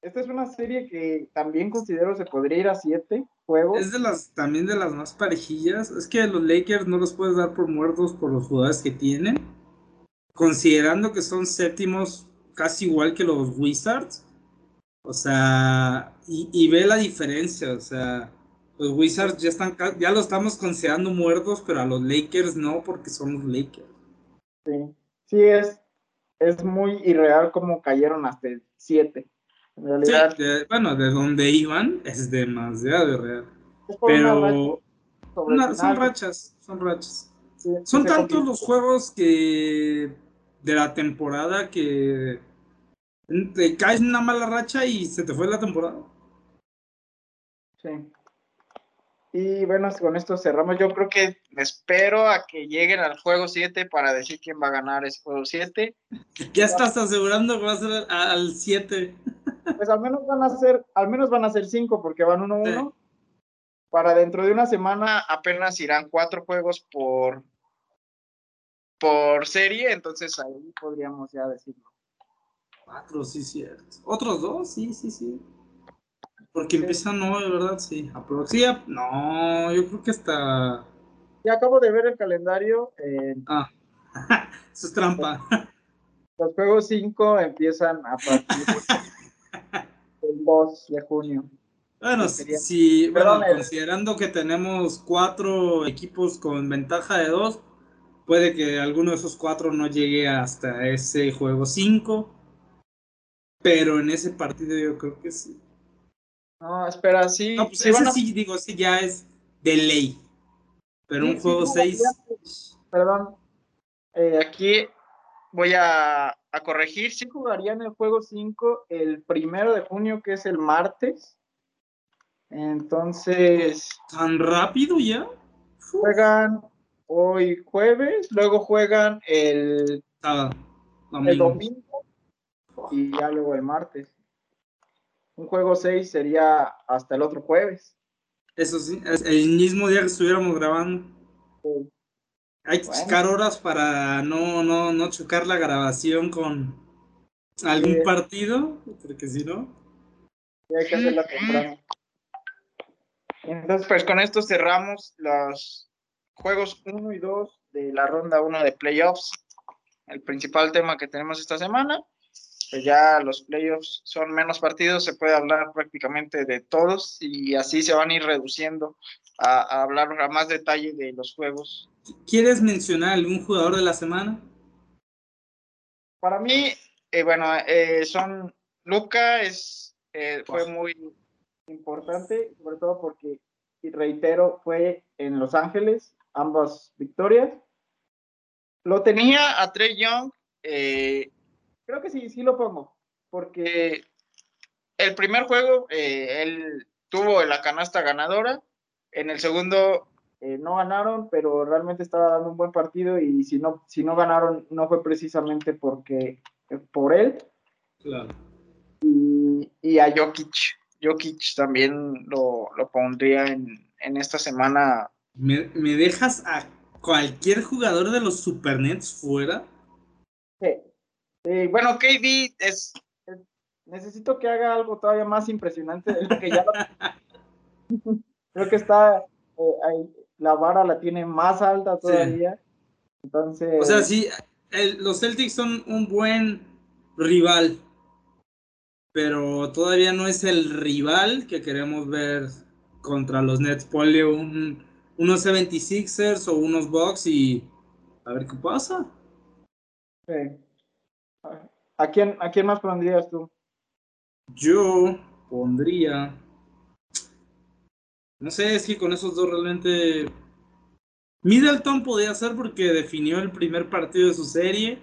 Esta es una serie que también considero se podría ir a siete juegos. Es de las, también de las más parejillas. Es que los Lakers no los puedes dar por muertos por los jugadores que tienen. Considerando que son séptimos casi igual que los Wizards. O sea, y, ve la diferencia. O sea, los Wizards ya están, ya lo estamos considerando muertos, pero a los Lakers no, porque son los Lakers. Sí, sí es, es muy irreal como cayeron hasta el 7 bueno, de donde iban es demasiado real. Pero son rachas, son rachas. son tantos los juegos que de la temporada que te caes en una mala racha y se te fue la temporada. Sí. Y bueno, con esto cerramos. Yo creo que espero a que lleguen al juego 7 para decir quién va a ganar ese juego 7. Ya estás asegurando que va a ser al 7. Pues al menos van a ser, al menos van a ser 5 porque van 1-1. Para dentro de una semana apenas irán cuatro juegos por, por serie, entonces ahí podríamos ya decirlo. Cuatro, sí, cierto. ¿Otros dos? Sí, sí, sí. Porque empiezan no, de verdad, sí. Aproxima. No, yo creo que hasta. Ya acabo de ver el calendario. Ah, eso es trampa. Los juegos 5 empiezan a partir del 2 de junio. Bueno, si, bueno, considerando que tenemos cuatro equipos con ventaja de dos, puede que alguno de esos cuatro no llegue hasta ese juego 5. Pero en ese partido yo creo que sí. No, espera, sí. No, pues ese sí, digo, sí ya es de ley. Pero un juego 6. Perdón. Eh, aquí voy a, a, corregir. Sí jugarían el juego 5 el primero de junio, que es el martes. Entonces. ¿Tan rápido ya? Juegan hoy jueves, luego juegan el, el domingo y ya luego el martes un juego 6 sería hasta el otro jueves. Eso sí, el mismo día que estuviéramos grabando. Hay que checar horas para no, no, no chocar la grabación con algún partido, porque si no. Sí, hay que hacerla temprano. Entonces, pues con esto cerramos los juegos 1 y 2 de la ronda 1 de playoffs. El principal tema que tenemos esta semana pues ya los playoffs son menos partidos, se puede hablar prácticamente de todos y así se van a ir reduciendo a, hablar a más detalle de los juegos. ¿Quieres mencionar algún jugador de la semana? Para mí, eh, bueno, eh, son Luca es eh, fue muy importante, sobre todo porque, y reitero, fue en Los Ángeles, ambas victorias. Lo tenía a Trey Young, eh, Creo que sí, sí lo pongo, porque el primer juego eh, él tuvo la canasta ganadora, en el segundo eh, no ganaron, pero realmente estaba dando un buen partido y si no, si no ganaron no fue precisamente porque por él. Claro. Y, a Jokic, Jokic también lo, pondría en, esta semana. ¿Me, ¿Me, dejas a cualquier jugador de los Supernets fuera? Sí. Eh, bueno, KD es, necesito que haga algo todavía más impresionante de lo que ya Creo que está la vara la tiene más alta todavía. Entonces. O sea, sí, los Celtics son un buen rival, pero todavía no es el rival que queremos ver contra los Nets. Ponle un, unos 76ers o unos Bucks y a ver qué pasa. ¿A quién, ¿A quién más pondrías tú? Yo pondría. No sé, es que con esos dos realmente. Middleton podía ser porque definió el primer partido de su serie.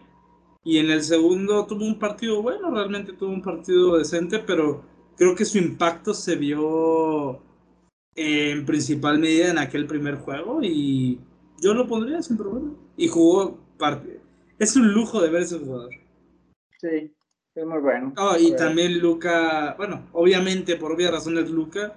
Y en el segundo tuvo un partido bueno, realmente tuvo un partido decente, pero creo que su impacto se vio en principal medida en aquel primer juego. Y yo lo pondría sin problema. Y jugó parte. Es un lujo de ver ese jugador. Sí, es muy bueno. Oh, y también Luca, bueno, obviamente por obvias razones Luca,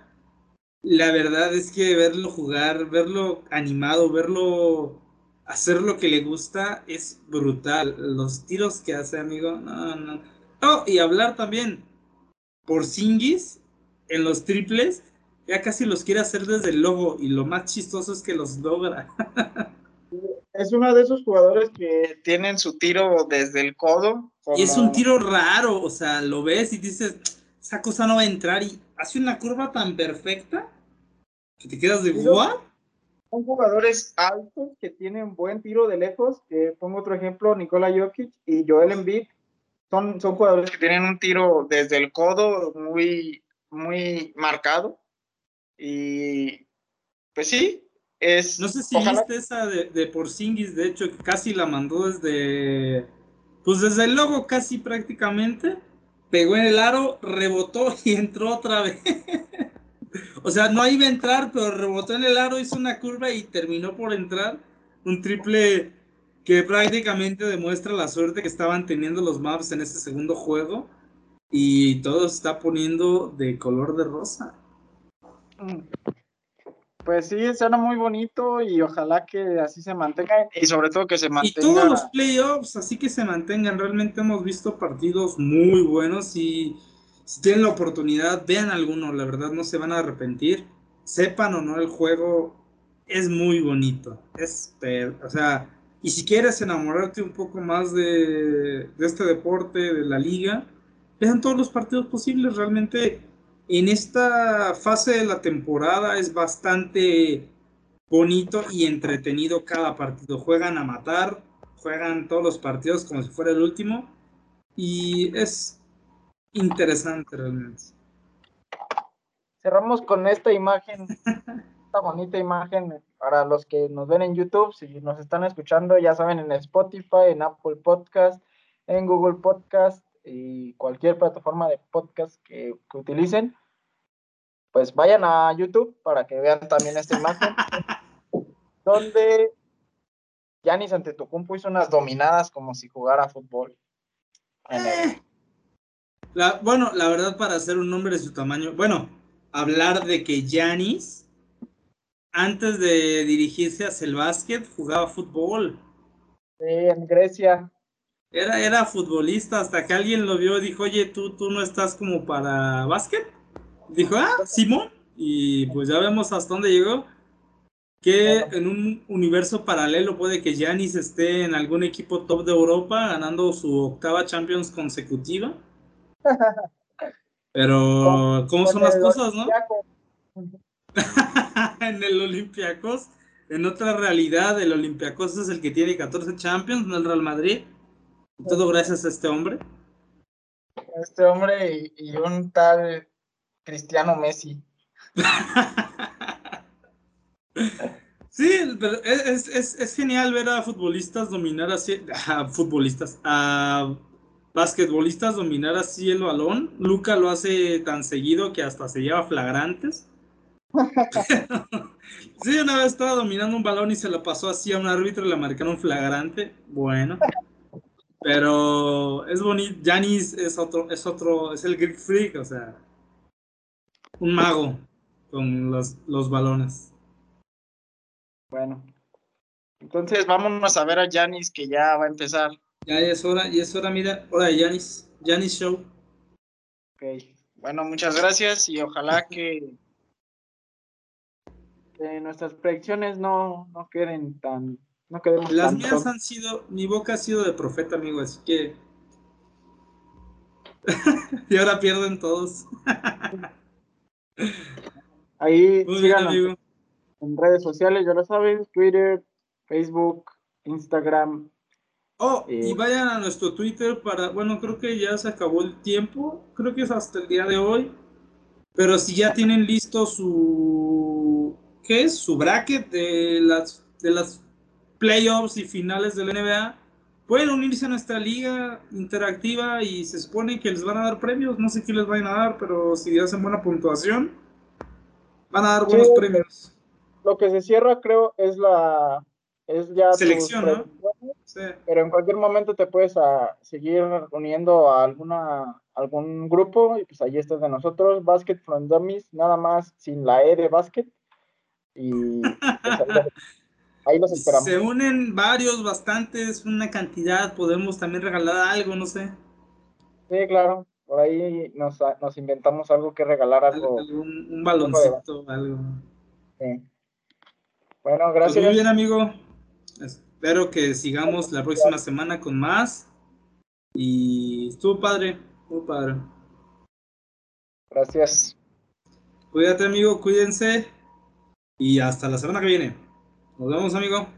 la verdad es que verlo jugar, verlo animado, verlo hacer lo que le gusta es brutal. Los tiros que hace, amigo, no, no. Oh, y hablar también por Singis en los triples, ya casi los quiere hacer desde el logo y lo más chistoso es que los logra. es uno de esos jugadores que tienen su tiro desde el codo. Y es un tiro raro, o sea, lo ves y dices, esa cosa no va a entrar y hace una curva tan perfecta que te quedas de ¿what? Son jugadores altos que tienen buen tiro de lejos. que pongo otro ejemplo, Nikola Jokic y Joel Embiid. Son, son jugadores que tienen un tiro desde el codo muy, muy marcado. Y pues sí, no sé si viste esa de, de Porzingis, de hecho, casi la mandó desde. Pues desde el logo, casi prácticamente. Pegó en el aro, rebotó y entró otra vez. o sea, no iba a entrar, pero rebotó en el aro, hizo una curva y terminó por entrar. Un triple que prácticamente demuestra la suerte que estaban teniendo los Maps en este segundo juego. Y todo se está poniendo de color de rosa. Pues sí, suena muy bonito y ojalá que así se mantenga y sobre todo que se mantenga. Y todos los playoffs, así que se mantengan. Realmente hemos visto partidos muy buenos y si tienen la oportunidad, vean alguno, la verdad no se van a arrepentir. Sepan o no el juego, es muy bonito. Es, o sea, y si quieres enamorarte un poco más de, de este deporte, de la liga, vean todos los partidos posibles. Realmente en esta fase de la temporada es bastante bonito y entretenido cada partido. Juegan a matar, juegan todos los partidos como si fuera el último y es interesante realmente. Cerramos con esta imagen, esta bonita imagen para los que nos ven en YouTube, si nos están escuchando, ya saben, en Spotify, en Apple Podcast, en Google Podcast y cualquier plataforma de podcast que, utilicen, pues vayan a YouTube para que vean también esta imagen, donde Yanis Antetokounmpo hizo unas dominadas como si jugara fútbol. Eh. bueno, la verdad para ser un hombre de su tamaño, bueno, hablar de que Yanis antes de dirigirse hacia el básquet jugaba fútbol. Sí, en Grecia. Era, era futbolista hasta que alguien lo vio y dijo, oye, tú, tú no estás como para básquet. Dijo, ah, Simón. Y pues ya vemos hasta dónde llegó. Que en un universo paralelo puede que Giannis esté en algún equipo top de Europa ganando su octava Champions consecutiva. Pero, ¿cómo son las cosas, no? en el Olympiacos, en otra realidad, el Olympiacos es el que tiene 14 Champions, no el Real Madrid. Todo gracias a este hombre. Este hombre y, un tal Cristiano Messi. sí, pero es, genial ver a futbolistas dominar así, a futbolistas, a basquetbolistas dominar así el balón. Luca lo hace tan seguido que hasta se lleva flagrantes. sí, una vez estaba dominando un balón y se lo pasó así a un árbitro y le marcaron flagrante. Bueno. Pero es bonito. Janis es otro, es otro, es el Greek Freak, o sea, un mago con los, los balones. Bueno, entonces vámonos a ver a Janis que ya va a empezar. Ya, es hora, y es hora, mira, hora de Janis, Janis Show. Ok, bueno, muchas gracias y ojalá que eh, nuestras predicciones no, no queden tan. No quedemos Las mías han sido, mi boca ha sido de profeta, amigo, así que. y ahora pierden todos. Ahí Muy bien, síganos amigo. en redes sociales, ya lo saben, Twitter, Facebook, Instagram. Oh, Eh, y vayan a nuestro Twitter para, bueno, creo que ya se acabó el tiempo, creo que es hasta el día de hoy, pero si ya tienen listo su, ¿qué es? Su bracket de las, de las playoffs y finales del NBA, pueden unirse a nuestra liga interactiva y se supone que les van a dar premios, no sé qué les van a dar, pero si hacen buena puntuación, van a dar Sí, buenos premios. Lo que se cierra, creo, es la. Es ya Selección, ¿no? Sí. pero en cualquier momento te puedes ah, seguir uniendo a alguna, algún grupo y pues ahí estás de nosotros, Basket from Dummies, nada más sin la E de basket. Y pues, ahí, los- esperamos. Se unen varios, bastantes, una cantidad, podemos también regalar algo, no sé, Sí, claro, por ahí nos, nos inventamos algo que regalar, algo. algún, un baloncito, algo. sí. Bueno, Pues gracias. muy bien, amigo. Espero que sigamos la próxima semana con más. Y estuvo padre, estuvo padre. Gracias. Cuídate, amigo, cuídense. Y hasta la semana que viene. Nos vemos, amigo.